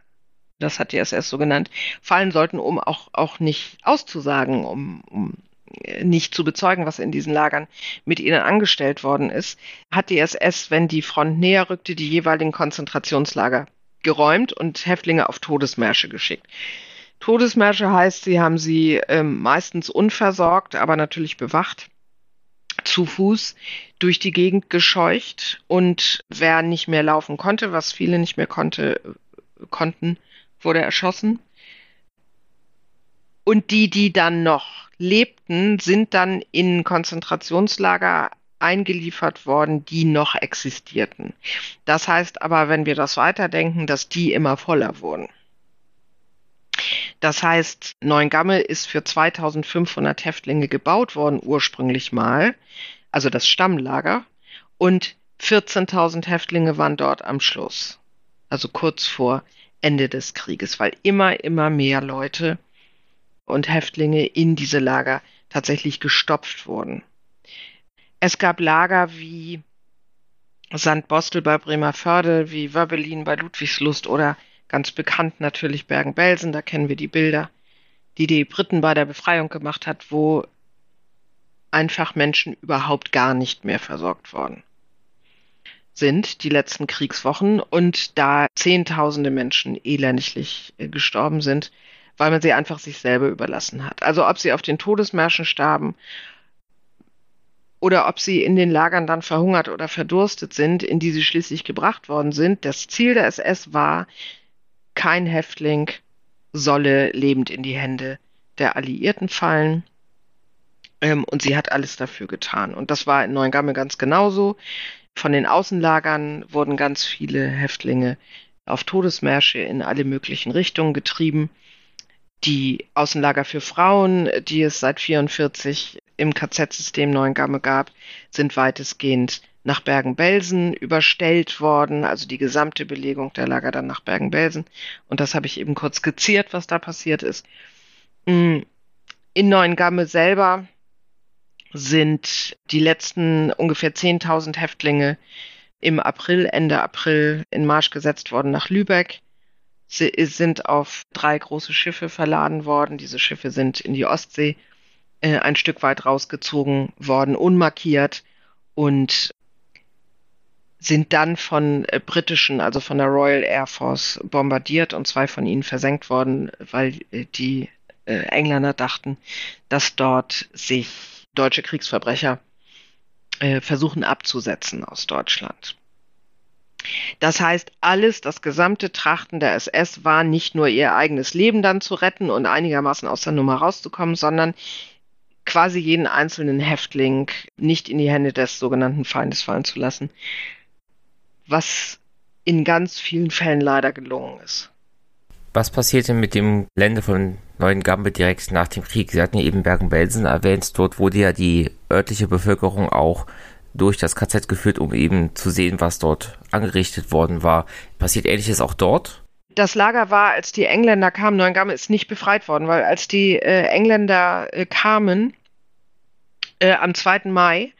S1: das hat die SS so genannt, fallen sollten, um auch, auch nicht auszusagen, um, um äh, nicht zu bezeugen, was in diesen Lagern mit ihnen angestellt worden ist, hat die SS, wenn die Front näher rückte, die jeweiligen Konzentrationslager geräumt und Häftlinge auf Todesmärsche geschickt. Todesmärsche heißt, sie haben sie ähm, meistens unversorgt, aber natürlich bewacht, zu Fuß durch die Gegend gescheucht und wer nicht mehr laufen konnte, was viele nicht mehr konnte, konnten, wurde erschossen. Und die, die dann noch lebten, sind dann in Konzentrationslager eingeliefert worden, die noch existierten. Das heißt aber, wenn wir das weiterdenken, dass die immer voller wurden. Das heißt, Neuengamme ist für 2500 Häftlinge gebaut worden, ursprünglich mal, also das Stammlager, und 14.000 Häftlinge waren dort am Schluss, also kurz vor Ende des Krieges, weil immer, immer mehr Leute und Häftlinge in diese Lager tatsächlich gestopft wurden. Es gab Lager wie St. Bostel bei Bremerförde, wie Wöbbelin bei Ludwigslust oder ganz bekannt natürlich Bergen-Belsen, da kennen wir die Bilder, die die Briten bei der Befreiung gemacht hat, wo einfach Menschen überhaupt gar nicht mehr versorgt worden sind, die letzten Kriegswochen, und da Zehntausende Menschen elendiglich äh, gestorben sind, weil man sie einfach sich selber überlassen hat. Also ob sie auf den Todesmärschen starben oder ob sie in den Lagern dann verhungert oder verdurstet sind, in die sie schließlich gebracht worden sind. Das Ziel der SS war, kein Häftling solle lebend in die Hände der Alliierten fallen. Ähm, und sie hat alles dafür getan. Und das war in Neuengamme ganz genauso. Von den Außenlagern wurden ganz viele Häftlinge auf Todesmärsche in alle möglichen Richtungen getrieben. Die Außenlager für Frauen, die es seit 44 im KZ-System Neuengamme gab, sind weitestgehend nach Bergen-Belsen überstellt worden, also die gesamte Belegung der Lager dann nach Bergen-Belsen. Und das habe ich eben kurz skizziert, was da passiert ist. Mm, in Neuengamme selber sind die letzten ungefähr 10.000 Häftlinge im April, Ende April in Marsch gesetzt worden nach Lübeck. Sie sind auf drei große Schiffe verladen worden. Diese Schiffe sind in die Ostsee äh, ein Stück weit rausgezogen worden, unmarkiert und sind dann von äh, britischen, also von der Royal Air Force bombardiert und zwei von ihnen versenkt worden, weil äh, die äh, Engländer dachten, dass dort sich deutsche Kriegsverbrecher äh, versuchen abzusetzen aus Deutschland. Das heißt, alles, das gesamte Trachten der SS war nicht nur ihr eigenes Leben dann zu retten und einigermaßen aus der Nummer rauszukommen, sondern quasi jeden einzelnen Häftling nicht in die Hände des sogenannten Feindes fallen zu lassen, was in ganz vielen Fällen leider gelungen ist.
S2: Was passierte mit dem Gelände von Neuengamme direkt nach dem Krieg? Sie hatten ja eben Bergen-Belsen erwähnt. Dort wurde ja die örtliche Bevölkerung auch durch das KZ geführt, um eben zu sehen, was dort angerichtet worden war. Passiert ähnliches auch dort?
S1: Das Lager war, als die Engländer kamen, Neuengamme ist nicht befreit worden, weil als die äh, Engländer äh, kamen, äh, am 2. Mai,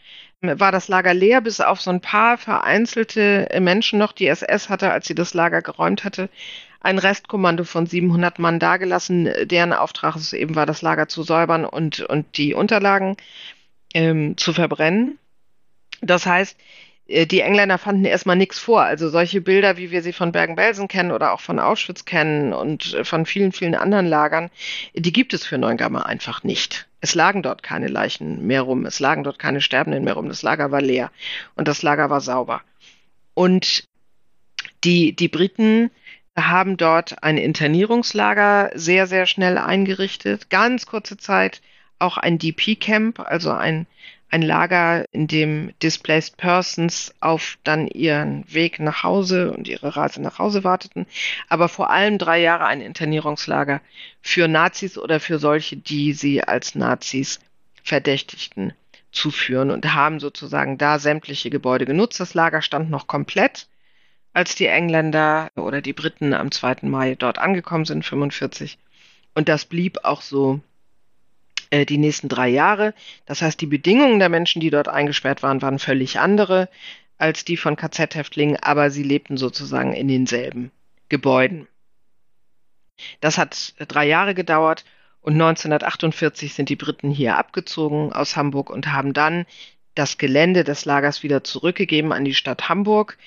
S1: war das Lager leer, bis auf so ein paar vereinzelte äh, Menschen noch. Die SS hatte, als sie das Lager geräumt hatte, ein Restkommando von 700 Mann dagelassen, deren Auftrag es eben war, das Lager zu säubern und, und die Unterlagen ähm, zu verbrennen. Das heißt, die Engländer fanden erstmal nichts vor. Also solche Bilder, wie wir sie von Bergen-Belsen kennen oder auch von Auschwitz kennen und äh, von vielen, vielen anderen Lagern, die gibt es für Neuengamme einfach nicht. Es lagen dort keine Leichen mehr rum, es lagen dort keine Sterbenden mehr rum, das Lager war leer und das Lager war sauber. Und die, die Briten haben dort ein Internierungslager sehr, sehr schnell eingerichtet. Ganz kurze Zeit auch ein DP-Camp, also ein, ein Lager, in dem Displaced Persons auf dann ihren Weg nach Hause und ihre Reise nach Hause warteten. Aber vor allem drei Jahre ein Internierungslager für Nazis oder für solche, die sie als Nazis verdächtigten zu führen und haben sozusagen da sämtliche Gebäude genutzt. Das Lager stand noch komplett als die Engländer oder die Briten am 2. Mai dort angekommen sind, 45. Und das blieb auch so äh, die nächsten drei Jahre. Das heißt, die Bedingungen der Menschen, die dort eingesperrt waren, waren völlig andere als die von KZ-Häftlingen, aber sie lebten sozusagen in denselben Gebäuden. Das hat drei Jahre gedauert und 1948 sind die Briten hier abgezogen aus Hamburg und haben dann das Gelände des Lagers wieder zurückgegeben an die Stadt Hamburg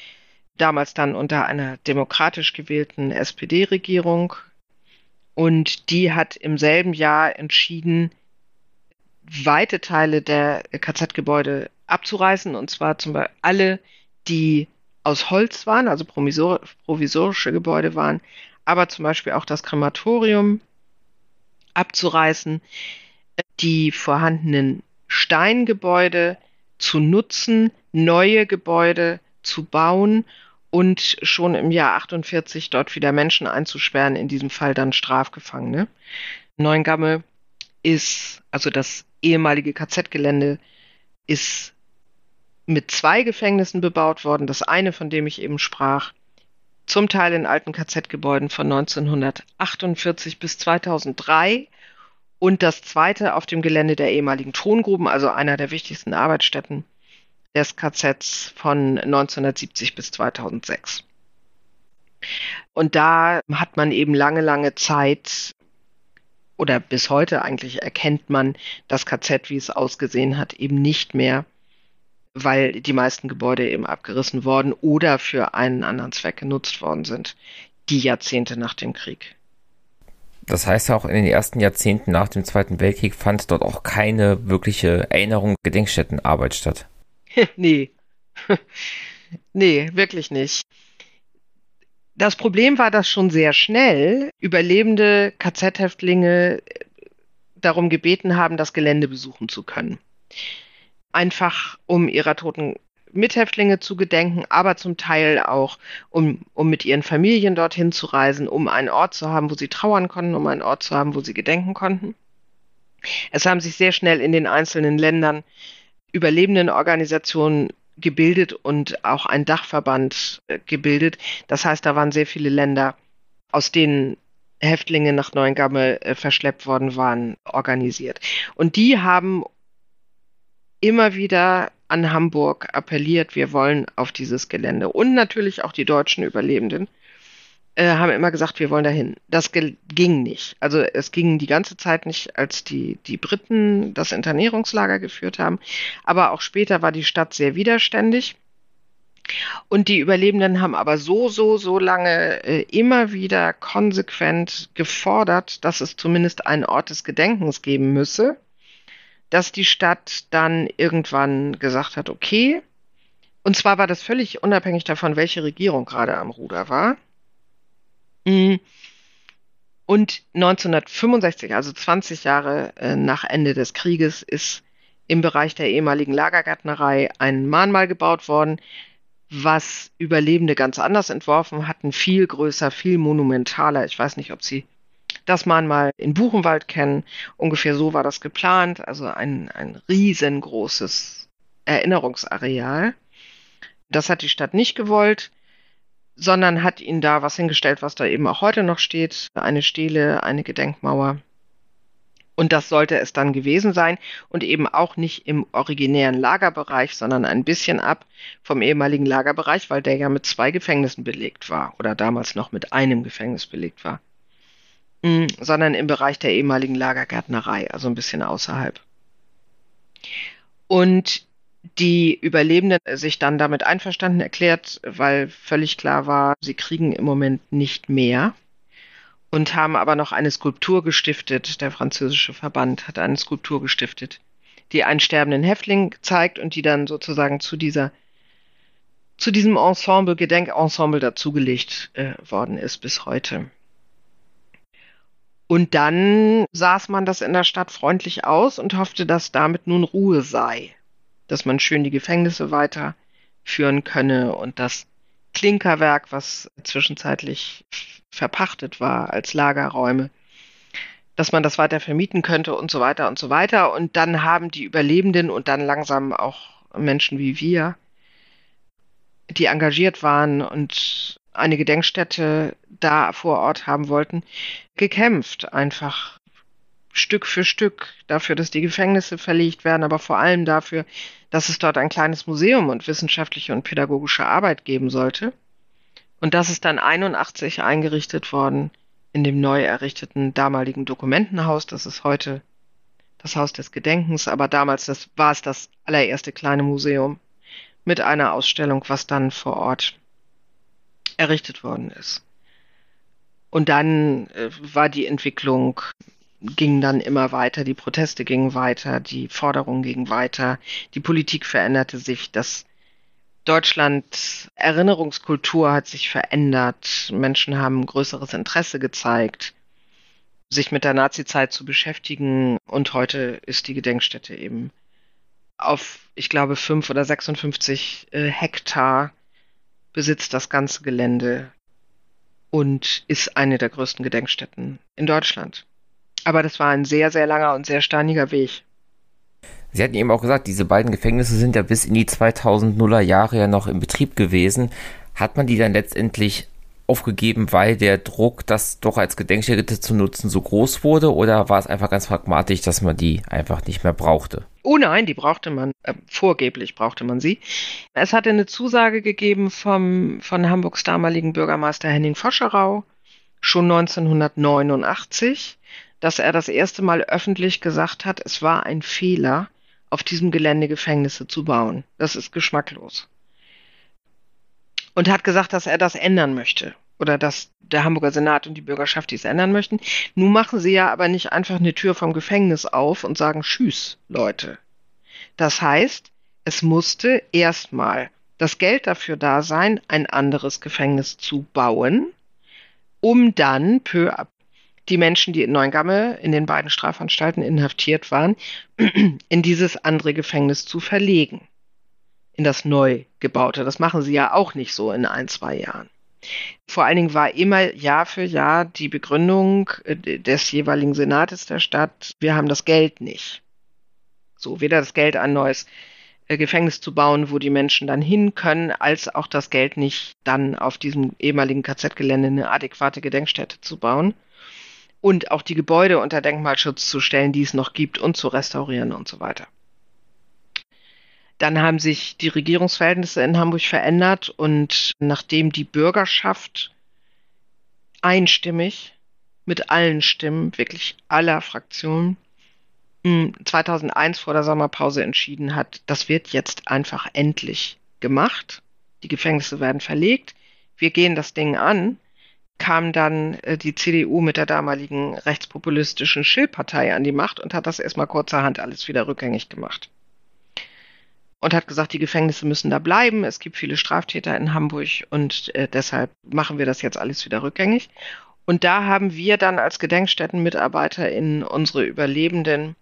S1: damals dann unter einer demokratisch gewählten SPD-Regierung. Und die hat im selben Jahr entschieden, weite Teile der KZ-Gebäude abzureißen, und zwar zum Beispiel alle, die aus Holz waren, also provisor provisorische Gebäude waren, aber zum Beispiel auch das Krematorium abzureißen, die vorhandenen Steingebäude zu nutzen, neue Gebäude zu bauen und schon im Jahr 48 dort wieder Menschen einzusperren, in diesem Fall dann Strafgefangene. Neuengamme ist, also das ehemalige KZ-Gelände, ist mit zwei Gefängnissen bebaut worden. Das eine, von dem ich eben sprach, zum Teil in alten KZ-Gebäuden von 1948 bis 2003 und das zweite auf dem Gelände der ehemaligen Tongruben, also einer der wichtigsten Arbeitsstätten des KZs von 1970 bis 2006. Und da hat man eben lange, lange Zeit oder bis heute eigentlich erkennt man das KZ, wie es ausgesehen hat, eben nicht mehr, weil die meisten Gebäude eben abgerissen worden oder für einen anderen Zweck genutzt worden sind, die Jahrzehnte nach dem Krieg.
S2: Das heißt auch in den ersten Jahrzehnten nach dem Zweiten Weltkrieg fand dort auch keine wirkliche Erinnerung, Gedenkstättenarbeit statt.
S1: nee. nee, wirklich nicht. Das Problem war, dass schon sehr schnell überlebende KZ-Häftlinge darum gebeten haben, das Gelände besuchen zu können. Einfach um ihrer toten Mithäftlinge zu gedenken, aber zum Teil auch, um, um mit ihren Familien dorthin zu reisen, um einen Ort zu haben, wo sie trauern konnten, um einen Ort zu haben, wo sie gedenken konnten. Es haben sich sehr schnell in den einzelnen Ländern überlebenden Organisationen gebildet und auch ein Dachverband äh, gebildet. Das heißt, da waren sehr viele Länder, aus denen Häftlinge nach Neuengamme äh, verschleppt worden waren, organisiert. Und die haben immer wieder an Hamburg appelliert, wir wollen auf dieses Gelände. Und natürlich auch die deutschen Überlebenden äh, haben immer gesagt, wir wollen dahin. Das ging nicht. Also es ging die ganze Zeit nicht, als die, die Briten das Internierungslager geführt haben. Aber auch später war die Stadt sehr widerständig. Und die Überlebenden haben aber so, so, so lange äh, immer wieder konsequent gefordert, dass es zumindest einen Ort des Gedenkens geben müsse, dass die Stadt dann irgendwann gesagt hat, okay. Und zwar war das völlig unabhängig davon, welche Regierung gerade am Ruder war. Mhm. Und 1965, also 20 Jahre äh, nach Ende des Krieges, ist im Bereich der ehemaligen Lagergärtnerei ein Mahnmal gebaut worden, was Überlebende ganz anders entworfen hatten, viel größer, viel monumentaler. Ich weiß nicht, ob Sie das mal in Buchenwald kennen. Ungefähr so war das geplant, also ein, ein riesengroßes Erinnerungsareal. Das hat die Stadt nicht gewollt, sondern hat ihnen da was hingestellt, was da eben auch heute noch steht. Eine Stele, eine Gedenkmauer. Und das sollte es dann gewesen sein und eben auch nicht im originären Lagerbereich, sondern ein bisschen ab vom ehemaligen Lagerbereich, weil der ja mit zwei Gefängnissen belegt war oder damals noch mit einem Gefängnis belegt war, mhm, sondern im Bereich der ehemaligen Lagergärtnerei, also ein bisschen außerhalb. Und die Überlebenden sich dann damit einverstanden erklärt, weil völlig klar war, sie kriegen im Moment nicht mehr und haben aber noch eine Skulptur gestiftet. Der französische Verband hat eine Skulptur gestiftet, die einen sterbenden Häftling zeigt und die dann sozusagen zu dieser zu diesem Ensemble, Gedenkensemble dazugelegt äh, worden ist bis heute. Und dann saß man das in der Stadt freundlich aus und hoffte, dass damit nun Ruhe sei, dass man schön die Gefängnisse weiterführen könne und das Klinkerwerk, was zwischenzeitlich verpachtet war als Lagerräume, dass man das weiter vermieten könnte und so weiter und so weiter. Und dann haben die Überlebenden und dann langsam auch Menschen wie wir, die engagiert waren und eine Gedenkstätte da vor Ort haben wollten, gekämpft, einfach Stück für Stück dafür, dass die Gefängnisse verlegt werden, aber vor allem dafür, dass es dort ein kleines Museum und wissenschaftliche und pädagogische Arbeit geben sollte. Und das ist dann 81 eingerichtet worden in dem neu errichteten damaligen Dokumentenhaus. Das ist heute das Haus des Gedenkens, aber damals das, war es das allererste kleine Museum mit einer Ausstellung, was dann vor Ort errichtet worden ist. Und dann äh, war die Entwicklung ging dann immer weiter, die Proteste gingen weiter, die Forderungen gingen weiter, die Politik veränderte sich, das Deutschland Erinnerungskultur hat sich verändert. Menschen haben größeres Interesse gezeigt, sich mit der Nazizeit zu beschäftigen. Und heute ist die Gedenkstätte eben auf, ich glaube, fünf oder 56 äh, Hektar besitzt das ganze Gelände und ist eine der größten Gedenkstätten in Deutschland. Aber das war ein sehr, sehr langer und sehr steiniger Weg.
S2: Sie hatten eben auch gesagt, diese beiden Gefängnisse sind ja bis in die 2000er Jahre ja noch in Betrieb gewesen. Hat man die dann letztendlich aufgegeben, weil der Druck, das doch als Gedenkstätte zu nutzen, so groß wurde? Oder war es einfach ganz pragmatisch, dass man die einfach nicht mehr brauchte?
S1: Oh nein, die brauchte man, äh, vorgeblich brauchte man sie. Es hatte eine Zusage gegeben vom, von Hamburgs damaligen Bürgermeister Henning Foscherau, schon 1989, dass er das erste Mal öffentlich gesagt hat, es war ein Fehler, auf diesem Gelände Gefängnisse zu bauen. Das ist geschmacklos. Und hat gesagt, dass er das ändern möchte. Oder dass der Hamburger Senat und die Bürgerschaft dies ändern möchten. Nun machen sie ja aber nicht einfach eine Tür vom Gefängnis auf und sagen Tschüss, Leute. Das heißt, es musste erstmal das Geld dafür da sein, ein anderes Gefängnis zu bauen, um dann peu à die Menschen, die in Neuengamme in den beiden Strafanstalten inhaftiert waren, in dieses andere Gefängnis zu verlegen. In das neu gebaute. Das machen sie ja auch nicht so in ein, zwei Jahren. Vor allen Dingen war immer Jahr für Jahr die Begründung äh, des jeweiligen Senates der Stadt, wir haben das Geld nicht. So, weder das Geld, ein neues äh, Gefängnis zu bauen, wo die Menschen dann hin können, als auch das Geld nicht, dann auf diesem ehemaligen KZ-Gelände eine adäquate Gedenkstätte zu bauen und auch die Gebäude unter Denkmalschutz zu stellen, die es noch gibt und zu restaurieren und so weiter. Dann haben sich die Regierungsverhältnisse in Hamburg verändert und nachdem die Bürgerschaft einstimmig mit allen Stimmen, wirklich aller Fraktionen, 2001 hm, vor der Sommerpause entschieden hat, das wird jetzt einfach endlich gemacht. Die Gefängnisse werden verlegt. Wir gehen das Ding an kam dann äh, die CDU mit der damaligen rechtspopulistischen Schill-Partei an die Macht und hat das erstmal kurzerhand alles wieder rückgängig gemacht. Und hat gesagt, die Gefängnisse müssen da bleiben, es gibt viele Straftäter in Hamburg und äh, deshalb machen wir das jetzt alles wieder rückgängig. Und da haben wir dann als Gedenkstättenmitarbeiter in unsere Überlebenden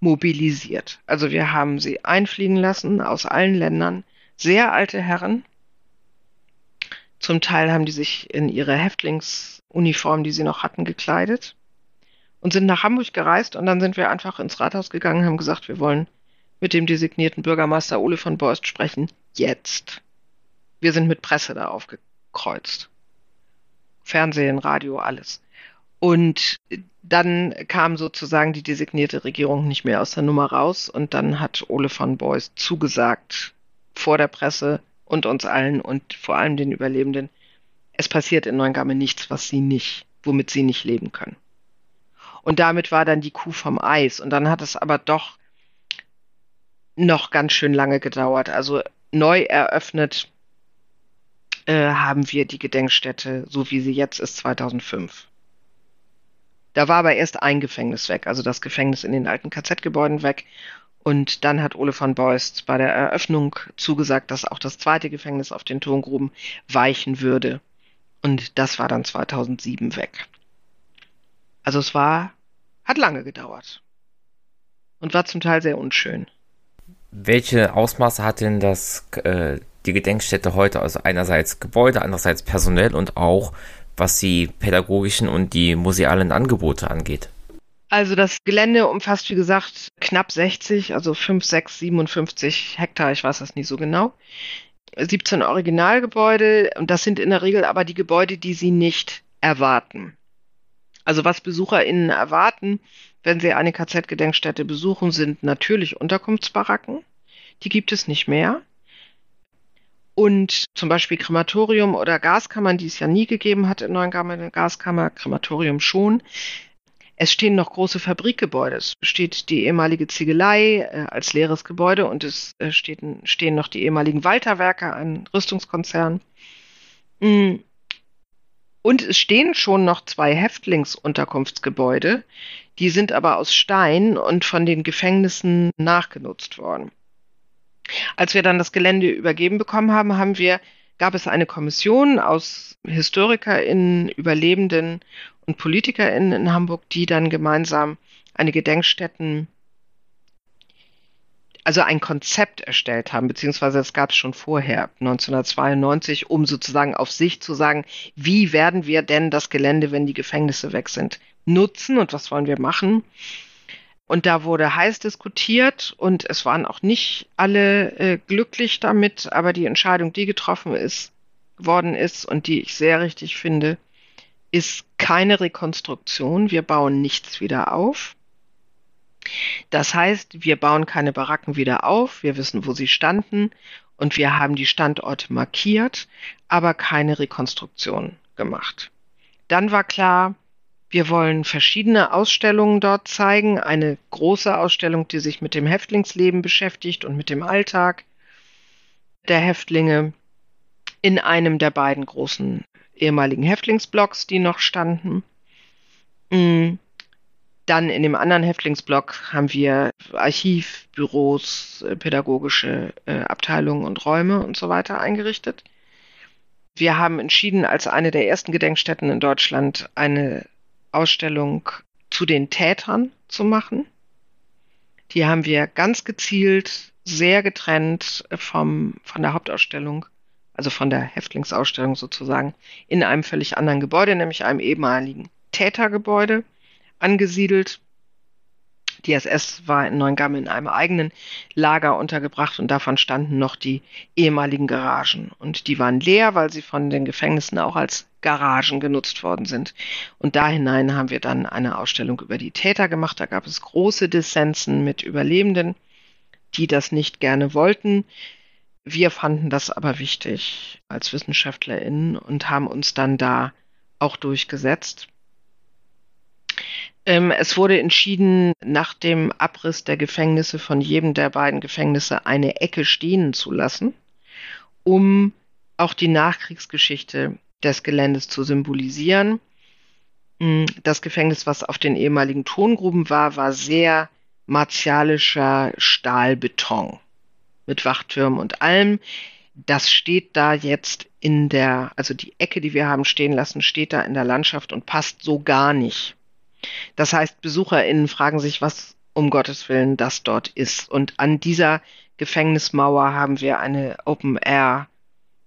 S1: mobilisiert. Also wir haben sie einfliegen lassen aus allen Ländern, sehr alte Herren, Zum Teil haben die sich in ihre Häftlingsuniform, die sie noch hatten, gekleidet und sind nach Hamburg gereist und dann sind wir einfach ins Rathaus gegangen, haben gesagt, wir wollen mit dem designierten Bürgermeister Ole von Borst sprechen. Jetzt. Wir sind mit Presse da aufgekreuzt. Fernsehen, Radio, alles. Und dann kam sozusagen die designierte Regierung nicht mehr aus der Nummer raus und dann hat Ole von Beuys zugesagt vor der Presse und uns allen und vor allem den Überlebenden, es passiert in Neuengamme nichts, was sie nicht, womit sie nicht leben können. Und damit war dann die Kuh vom Eis. Und dann hat es aber doch noch ganz schön lange gedauert. Also neu eröffnet äh, haben wir die Gedenkstätte, so wie sie jetzt ist, 2005. Da war aber erst ein Gefängnis weg, also das Gefängnis in den alten KZ-Gebäuden weg. Und dann hat Ole von Beust bei der Eröffnung zugesagt, dass auch das zweite Gefängnis auf den Turmgruben weichen würde. Und das war dann 2007 weg. Also es war, hat lange gedauert. Und war zum Teil sehr unschön.
S2: Welche Ausmaße hat denn das, äh, die Gedenkstätte heute? Also einerseits Gebäude, andererseits personell und auch was die pädagogischen und die musealen Angebote angeht.
S1: Also das Gelände umfasst, wie gesagt, knapp 60, also 5, 6, 57 Hektar, ich weiß das nicht so genau. 17 Originalgebäude und das sind in der Regel aber die Gebäude, die Sie nicht erwarten. Also was BesucherInnen erwarten, wenn sie eine KZ-Gedenkstätte besuchen, sind natürlich Unterkunftsbaracken. Die gibt es nicht mehr. Und zum Beispiel Krematorium oder Gaskammern, die es ja nie gegeben hat in Neuengamme, eine Gaskammer, Krematorium schon. Es stehen noch große Fabrikgebäude. Es steht die ehemalige Ziegelei äh, als leeres Gebäude und es äh, steht, stehen noch die ehemaligen Walterwerke, ein Rüstungskonzern. Mm. Und es stehen schon noch zwei Häftlingsunterkunftsgebäude, die sind aber aus Stein und von den Gefängnissen nachgenutzt worden. Als wir dann das Gelände übergeben bekommen haben, haben wir, gab es eine Kommission aus HistorikerInnen, Überlebenden und PolitikerInnen in Hamburg, die dann gemeinsam eine Gedenkstätten also ein Konzept erstellt haben, beziehungsweise das gab es schon vorher, 1992, um sozusagen auf sich zu sagen, wie werden wir denn das Gelände, wenn die Gefängnisse weg sind, nutzen und was wollen wir machen? Und da wurde heiß diskutiert und es waren auch nicht alle äh, glücklich damit, aber die Entscheidung, die getroffen ist, worden ist und die ich sehr richtig finde, ist keine Rekonstruktion. Wir bauen nichts wieder auf. Das heißt, wir bauen keine Baracken wieder auf, wir wissen, wo sie standen und wir haben die Standorte markiert, aber keine Rekonstruktion gemacht. Dann war klar, wir wollen verschiedene Ausstellungen dort zeigen. Eine große Ausstellung, die sich mit dem Häftlingsleben beschäftigt und mit dem Alltag der Häftlinge in einem der beiden großen ehemaligen Häftlingsblocks, die noch standen. Mm. Dann in dem anderen Häftlingsblock haben wir Archiv, Büros, äh, pädagogische äh, Abteilungen und Räume und so weiter eingerichtet. Wir haben entschieden, als eine der ersten Gedenkstätten in Deutschland eine Ausstellung zu den Tätern zu machen. Die haben wir ganz gezielt, sehr getrennt vom, von der Hauptausstellung, also von der Häftlingsausstellung sozusagen, in einem völlig anderen Gebäude, nämlich einem ehemaligen Tätergebäude angesiedelt. Die SS war in Neuengamme in einem eigenen Lager untergebracht und davon standen noch die ehemaligen Garagen. Und die waren leer, weil sie von den Gefängnissen auch als Garagen genutzt worden sind. Und da hinein haben wir dann eine Ausstellung über die Täter gemacht. Da gab es große Dissensen mit Überlebenden, die das nicht gerne wollten. Wir fanden das aber wichtig als WissenschaftlerInnen und haben uns dann da auch durchgesetzt. Ähm, es wurde entschieden, nach dem Abriss der Gefängnisse von jedem der beiden Gefängnisse eine Ecke stehen zu lassen, um auch die Nachkriegsgeschichte des Geländes zu symbolisieren. Mm, das Gefängnis, was auf den ehemaligen Tongruben war, war sehr martialischer Stahlbeton mit Wachtürmen und allem. Das steht da jetzt in der, also die Ecke, die wir haben stehen lassen, steht da in der Landschaft und passt so gar nicht das heißt, BesucherInnen fragen sich, was um Gottes Willen das dort ist. Und an dieser Gefängnismauer haben wir eine Open Air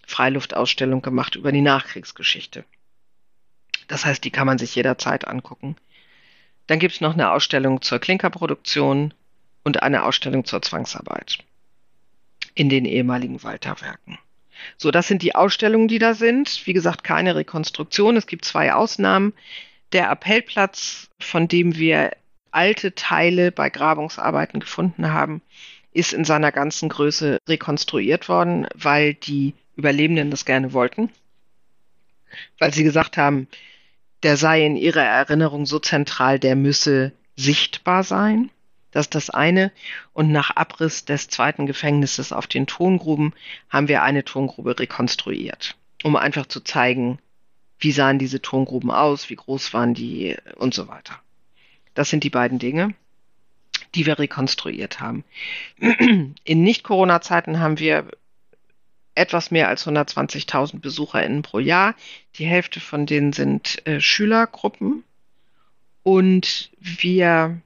S1: Freiluftausstellung gemacht über die Nachkriegsgeschichte. Das heißt, die kann man sich jederzeit angucken. Dann gibt es noch eine Ausstellung zur Klinkerproduktion und eine Ausstellung zur Zwangsarbeit in den ehemaligen Walterwerken. So, das sind die Ausstellungen, die da sind. Wie gesagt, keine Rekonstruktion. Es gibt zwei Ausnahmen. Der Appellplatz, von dem wir alte Teile bei Grabungsarbeiten gefunden haben, ist in seiner ganzen Größe rekonstruiert worden, weil die Überlebenden das gerne wollten. Weil sie gesagt haben, der sei in ihrer Erinnerung so zentral, der müsse sichtbar sein. Das ist das eine. Und nach Abriss des zweiten Gefängnisses auf den Tongruben haben wir eine Tongrube rekonstruiert, um einfach zu zeigen, wie sahen diese Tongruben aus, wie groß waren die und so weiter. Das sind die beiden Dinge, die wir rekonstruiert haben. In Nicht-Corona-Zeiten haben wir etwas mehr als 120.000 BesucherInnen pro Jahr. Die Hälfte von denen sind äh, Schülergruppen. Und wir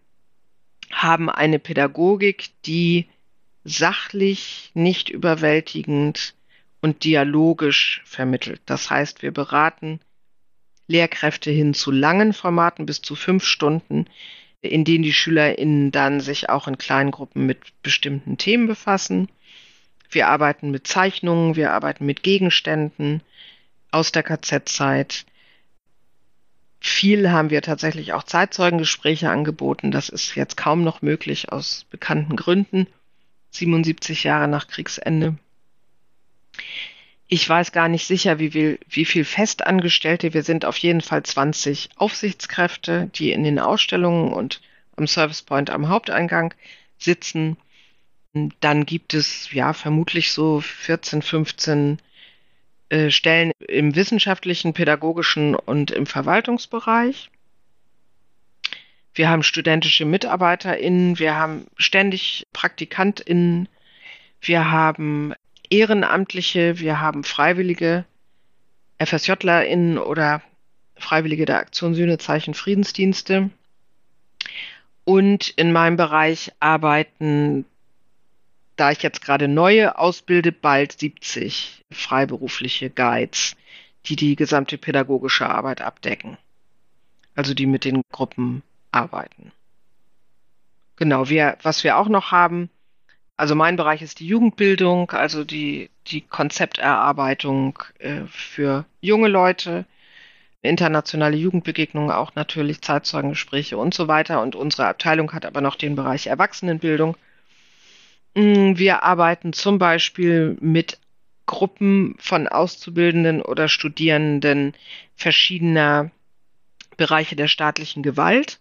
S1: haben eine Pädagogik, die sachlich, nicht überwältigend und dialogisch vermittelt. Das heißt, wir beraten Lehrkräfte hin zu langen Formaten bis zu fünf Stunden, in denen die SchülerInnen dann sich auch in kleinen Gruppen mit bestimmten Themen befassen. Wir arbeiten mit Zeichnungen, wir arbeiten mit Gegenständen aus der KZ-Zeit. Viel haben wir tatsächlich auch Zeitzeugengespräche angeboten. Das ist jetzt kaum noch möglich aus bekannten Gründen. 77 Jahre nach Kriegsende. Ich weiß gar nicht sicher, wie viel, wie viel Festangestellte. Wir sind auf jeden Fall 20 Aufsichtskräfte, die in den Ausstellungen und am Service Point am Haupteingang sitzen. Dann gibt es ja vermutlich so 14, 15 äh, Stellen im wissenschaftlichen, pädagogischen und im Verwaltungsbereich. Wir haben studentische MitarbeiterInnen, wir haben ständig PraktikantInnen, wir haben Ehrenamtliche, wir haben Freiwillige, FSJlerInnen oder Freiwillige der Aktion Sühnezeichen Friedensdienste. Und in meinem Bereich arbeiten da ich jetzt gerade neue ausbilde, bald 70 freiberufliche Guides, die die gesamte pädagogische Arbeit abdecken. Also die mit den Gruppen arbeiten. Genau, wir, was wir auch noch haben, also mein Bereich ist die Jugendbildung, also die, die Konzepterarbeitung äh, für junge Leute, internationale Jugendbegegnungen, auch natürlich Zeitzeugengespräche und so weiter. Und unsere Abteilung hat aber noch den Bereich Erwachsenenbildung Mm, wir arbeiten zum Beispiel mit Gruppen von Auszubildenden oder Studierenden verschiedener Bereiche der staatlichen Gewalt,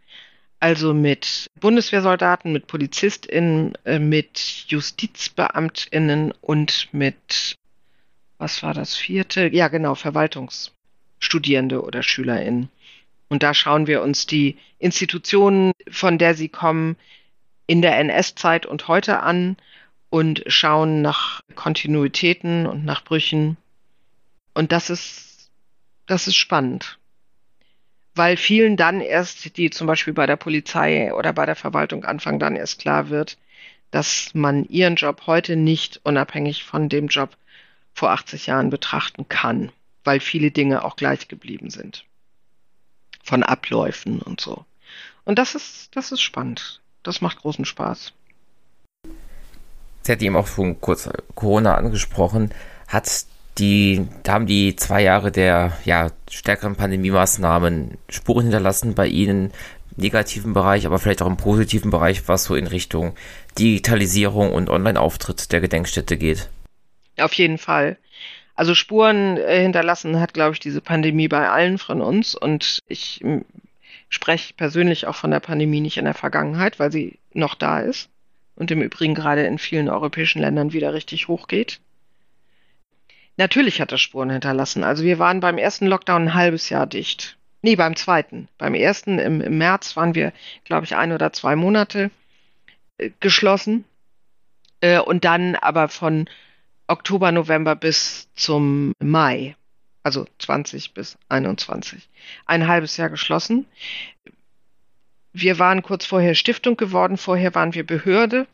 S1: also mit Bundeswehrsoldaten, mit PolizistInnen, äh, mit JustizbeamtInnen und mit, was war das vierte? Ja, genau, Verwaltungsstudierende oder SchülerInnen. Und da schauen wir uns die Institutionen, von der sie kommen, in der NS-Zeit und heute an und schauen nach Kontinuitäten und nach Brüchen. Und das ist, das ist spannend. Weil vielen dann erst, die zum Beispiel bei der Polizei oder bei der Verwaltung anfangen, dann erst klar wird, dass man ihren Job heute nicht unabhängig von dem Job vor 80 Jahren betrachten kann, weil viele Dinge auch gleich geblieben sind. Von Abläufen und so. Und das ist, das ist spannend das macht großen Spaß.
S2: Sie hat eben auch schon kurz Corona angesprochen. Hat die, haben die zwei Jahre der ja, stärkeren Pandemie-Maßnahmen Spuren hinterlassen bei Ihnen, negativen Bereich, aber vielleicht auch im positiven Bereich, was so in Richtung Digitalisierung und Online-Auftritt der Gedenkstätte geht?
S1: Auf jeden Fall. Also Spuren äh, hinterlassen hat, glaube ich, diese Pandemie bei allen von uns. Und ich spreche persönlich auch von der Pandemie nicht in der Vergangenheit, weil sie noch da ist und im Übrigen gerade in vielen europäischen Ländern wieder richtig hochgeht. Natürlich hat das Spuren hinterlassen. Also wir waren beim ersten Lockdown ein halbes Jahr dicht. Nee, beim zweiten. Beim ersten im, im März waren wir, glaube ich, ein oder zwei Monate äh, geschlossen. Äh, und dann aber von Oktober, November bis zum Mai also 20 bis 21. Ein halbes Jahr geschlossen. Wir waren kurz vorher Stiftung geworden, vorher waren wir Behörde.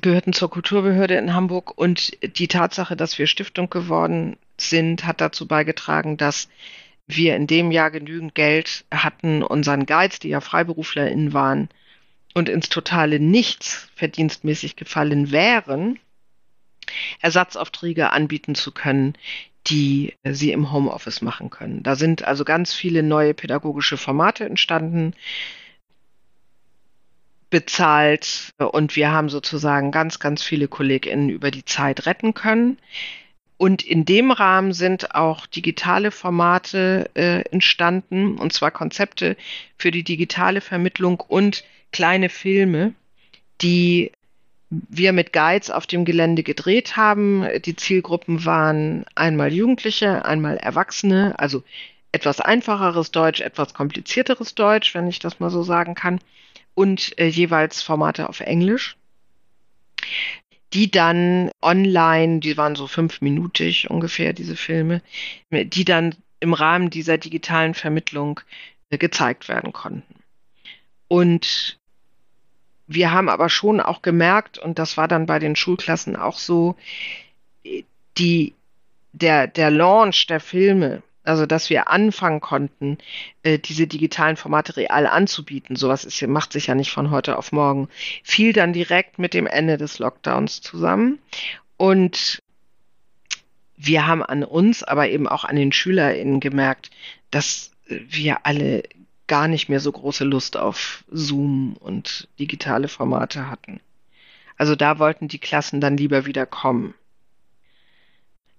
S1: Gehörten zur Kulturbehörde in Hamburg und die Tatsache, dass wir Stiftung geworden sind, hat dazu beigetragen, dass wir in dem Jahr genügend Geld hatten, unseren Guides, die ja FreiberuflerInnen waren, und ins totale Nichts verdienstmäßig gefallen wären, Ersatzaufträge anbieten zu können, die sie im Homeoffice machen können. Da sind also ganz viele neue pädagogische Formate entstanden, bezahlt und wir haben sozusagen ganz, ganz viele KollegInnen über die Zeit retten können. Und in dem Rahmen sind auch digitale Formate äh, entstanden, und zwar Konzepte für die digitale Vermittlung und kleine Filme, die wir mit Guides auf dem Gelände gedreht haben. Die Zielgruppen waren einmal Jugendliche, einmal Erwachsene, also etwas einfacheres Deutsch, etwas komplizierteres Deutsch, wenn ich das mal so sagen kann, und äh, jeweils Formate auf Englisch die dann online, die waren so fünfminutig ungefähr, diese Filme, die dann im Rahmen dieser digitalen Vermittlung äh, gezeigt werden konnten. Und wir haben aber schon auch gemerkt, und das war dann bei den Schulklassen auch so, die, der, der Launch der Filme, also, dass wir anfangen konnten, äh, diese digitalen Formate real anzubieten. Sowas ist, macht sich ja nicht von heute auf morgen. Fiel dann direkt mit dem Ende des Lockdowns zusammen. Und wir haben an uns, aber eben auch an den SchülerInnen gemerkt, dass wir alle gar nicht mehr so große Lust auf Zoom und digitale Formate hatten. Also da wollten die Klassen dann lieber wieder kommen.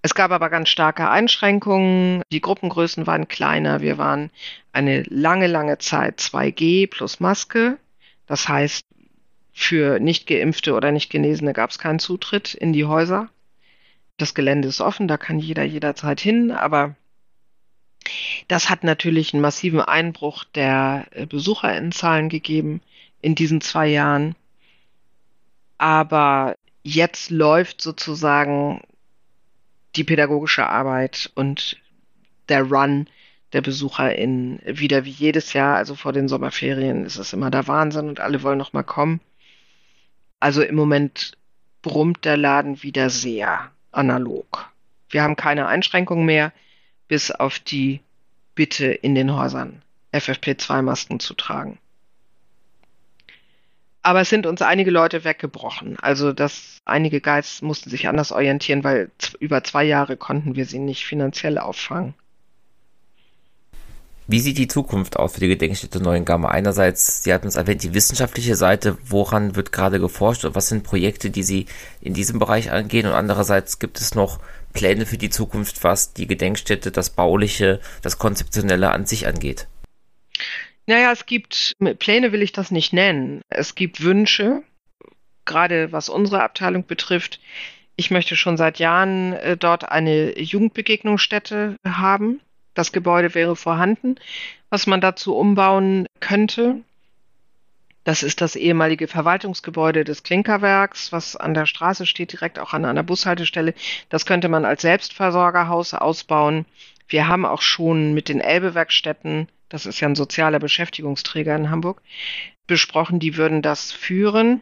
S1: Es gab aber ganz starke Einschränkungen. Die Gruppengrößen waren kleiner. Wir waren eine lange, lange Zeit 2G plus Maske. Das heißt, für nicht geimpfte oder nicht Genesene gab es keinen Zutritt in die Häuser. Das Gelände ist offen, da kann jeder jederzeit hin, aber das hat natürlich einen massiven Einbruch der äh, Besucherinnenzahlen gegeben in diesen zwei Jahren. Aber jetzt läuft sozusagen die pädagogische Arbeit und der Run der Besucher in wieder wie jedes Jahr, also vor den Sommerferien ist es immer der Wahnsinn und alle wollen noch mal kommen. Also im Moment brummt der Laden wieder sehr analog. Wir haben keine Einschränkungen mehr, bis auf die Bitte in den Häusern FFP2-Masken zu tragen. Aber es sind uns einige Leute weggebrochen. Also dass einige Guides mussten sich anders orientieren, weil über zwei Jahre konnten wir sie nicht finanziell auffangen.
S2: Wie sieht die Zukunft aus für die Gedenkstätte Neuengamme? Einerseits, Sie hatten es erwähnt, die wissenschaftliche Seite, woran wird gerade geforscht und was sind Projekte, die Sie in diesem Bereich angehen? Und andererseits gibt es noch Pläne für die Zukunft, was die Gedenkstätte, das Bauliche, das Konzeptionelle an sich angeht?
S1: Naja, es gibt, Pläne will ich das nicht nennen. Es gibt Wünsche, gerade was unsere Abteilung betrifft. Ich möchte schon seit Jahren äh, dort eine Jugendbegegnungsstätte haben. Das Gebäude wäre vorhanden, was man dazu umbauen könnte. Das ist das ehemalige Verwaltungsgebäude des Klinkerwerks, was an der Straße steht, direkt auch an einer Bushaltestelle. Das könnte man als Selbstversorgerhaus ausbauen. Wir haben auch schon mit den Elbewerkstätten das ist ja ein sozialer Beschäftigungsträger in Hamburg, besprochen, die würden das führen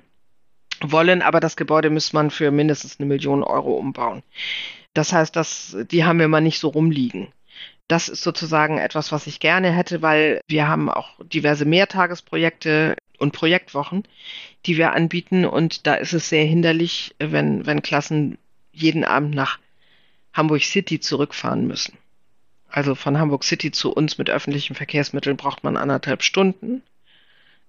S1: wollen, aber das Gebäude müsste man für mindestens eine Million Euro umbauen. Das heißt, dass, die haben wir mal nicht so rumliegen. Das ist sozusagen etwas, was ich gerne hätte, weil wir haben auch diverse Mehrtagesprojekte und Projektwochen, die wir anbieten. Und da ist es sehr hinderlich, wenn, wenn Klassen jeden Abend nach Hamburg City zurückfahren müssen. Also von Hamburg City zu uns mit öffentlichen Verkehrsmitteln braucht man anderthalb Stunden.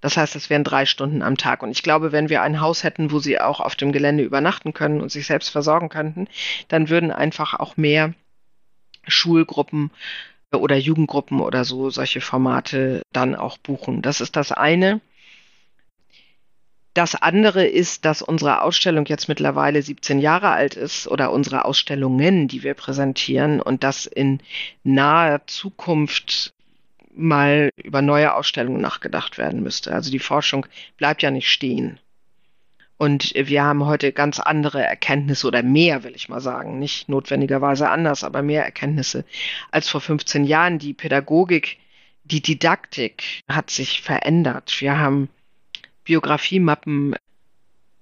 S1: Das heißt, es wären drei Stunden am Tag. Und ich glaube, wenn wir ein Haus hätten, wo sie auch auf dem Gelände übernachten können und sich selbst versorgen könnten, dann würden einfach auch mehr Schulgruppen oder Jugendgruppen oder so solche Formate dann auch buchen. Das ist das eine. Das andere ist, dass unsere Ausstellung jetzt mittlerweile 17 Jahre alt ist oder unsere Ausstellungen, die wir präsentieren und dass in naher Zukunft mal über neue Ausstellungen nachgedacht werden müsste. Also die Forschung bleibt ja nicht stehen. Und wir haben heute ganz andere Erkenntnisse oder mehr, will ich mal sagen. Nicht notwendigerweise anders, aber mehr Erkenntnisse als vor 15 Jahren. Die Pädagogik, die Didaktik hat sich verändert. Wir haben Biografiemappen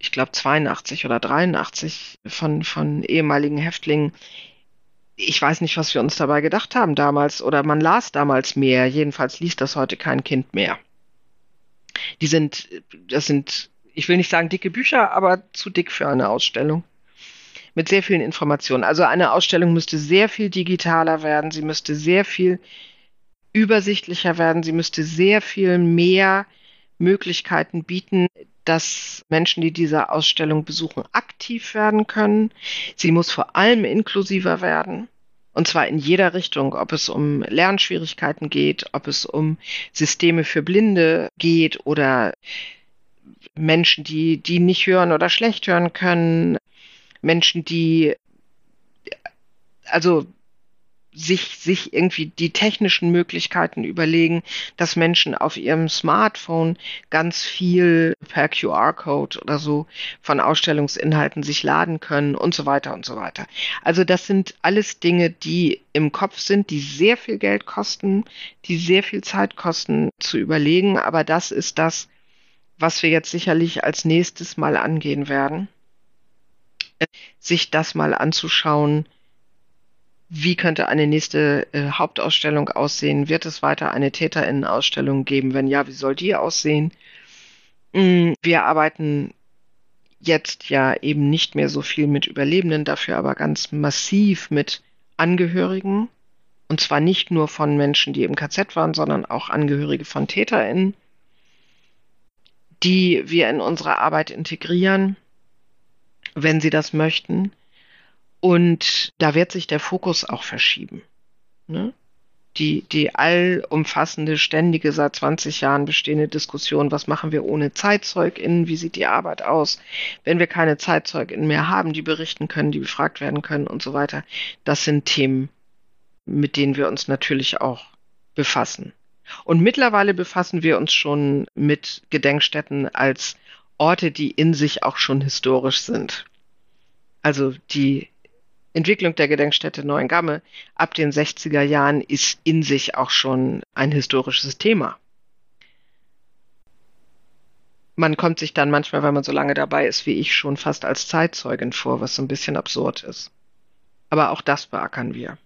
S1: ich glaube 82 oder 83 von, von ehemaligen Häftlingen. Ich weiß nicht, was wir uns dabei gedacht haben damals oder man las damals mehr. Jedenfalls liest das heute kein Kind mehr. Die sind, das sind, ich will nicht sagen dicke Bücher, aber zu dick für eine Ausstellung mit sehr vielen Informationen. Also eine Ausstellung müsste sehr viel digitaler werden, sie müsste sehr viel übersichtlicher werden, sie müsste sehr viel mehr Möglichkeiten bieten, dass Menschen, die diese Ausstellung besuchen, aktiv werden können. Sie muss vor allem inklusiver werden. Und zwar in jeder Richtung, ob es um Lernschwierigkeiten geht, ob es um Systeme für Blinde geht oder Menschen, die, die nicht hören oder schlecht hören können, Menschen, die also sich, sich irgendwie die technischen Möglichkeiten überlegen, dass Menschen auf ihrem Smartphone ganz viel per QR-Code oder so von Ausstellungsinhalten sich laden können und so weiter und so weiter. Also das sind alles Dinge, die im Kopf sind, die sehr viel Geld kosten, die sehr viel Zeit kosten zu überlegen, aber das ist das, was wir jetzt sicherlich als nächstes mal angehen werden sich das mal anzuschauen, wie könnte eine nächste äh, Hauptausstellung aussehen? Wird es weiter eine Täterinnenausstellung geben? Wenn ja, wie soll die aussehen? Mm, wir arbeiten jetzt ja eben nicht mehr so viel mit Überlebenden, dafür aber ganz massiv mit Angehörigen. Und zwar nicht nur von Menschen, die im KZ waren, sondern auch Angehörige von TäterInnen, die wir in unsere Arbeit integrieren wenn sie das möchten. Und da wird sich der Fokus auch verschieben. Ne? Die, die allumfassende, ständige, seit 20 Jahren bestehende Diskussion, was machen wir ohne ZeitzeugInnen, wie sieht die Arbeit aus, wenn wir keine ZeitzeugInnen mehr haben, die berichten können, die befragt werden können und so weiter. Das sind Themen, mit denen wir uns natürlich auch befassen. Und mittlerweile befassen wir uns schon mit Gedenkstätten als Orte, die in sich auch schon historisch sind. Also die Entwicklung der Gedenkstätte Neuengamme ab den 60er Jahren ist in sich auch schon ein historisches Thema. Man kommt sich dann manchmal, wenn man so lange dabei ist wie ich, schon fast als Zeitzeugin vor, was so ein bisschen absurd ist. Aber auch das beackern wir.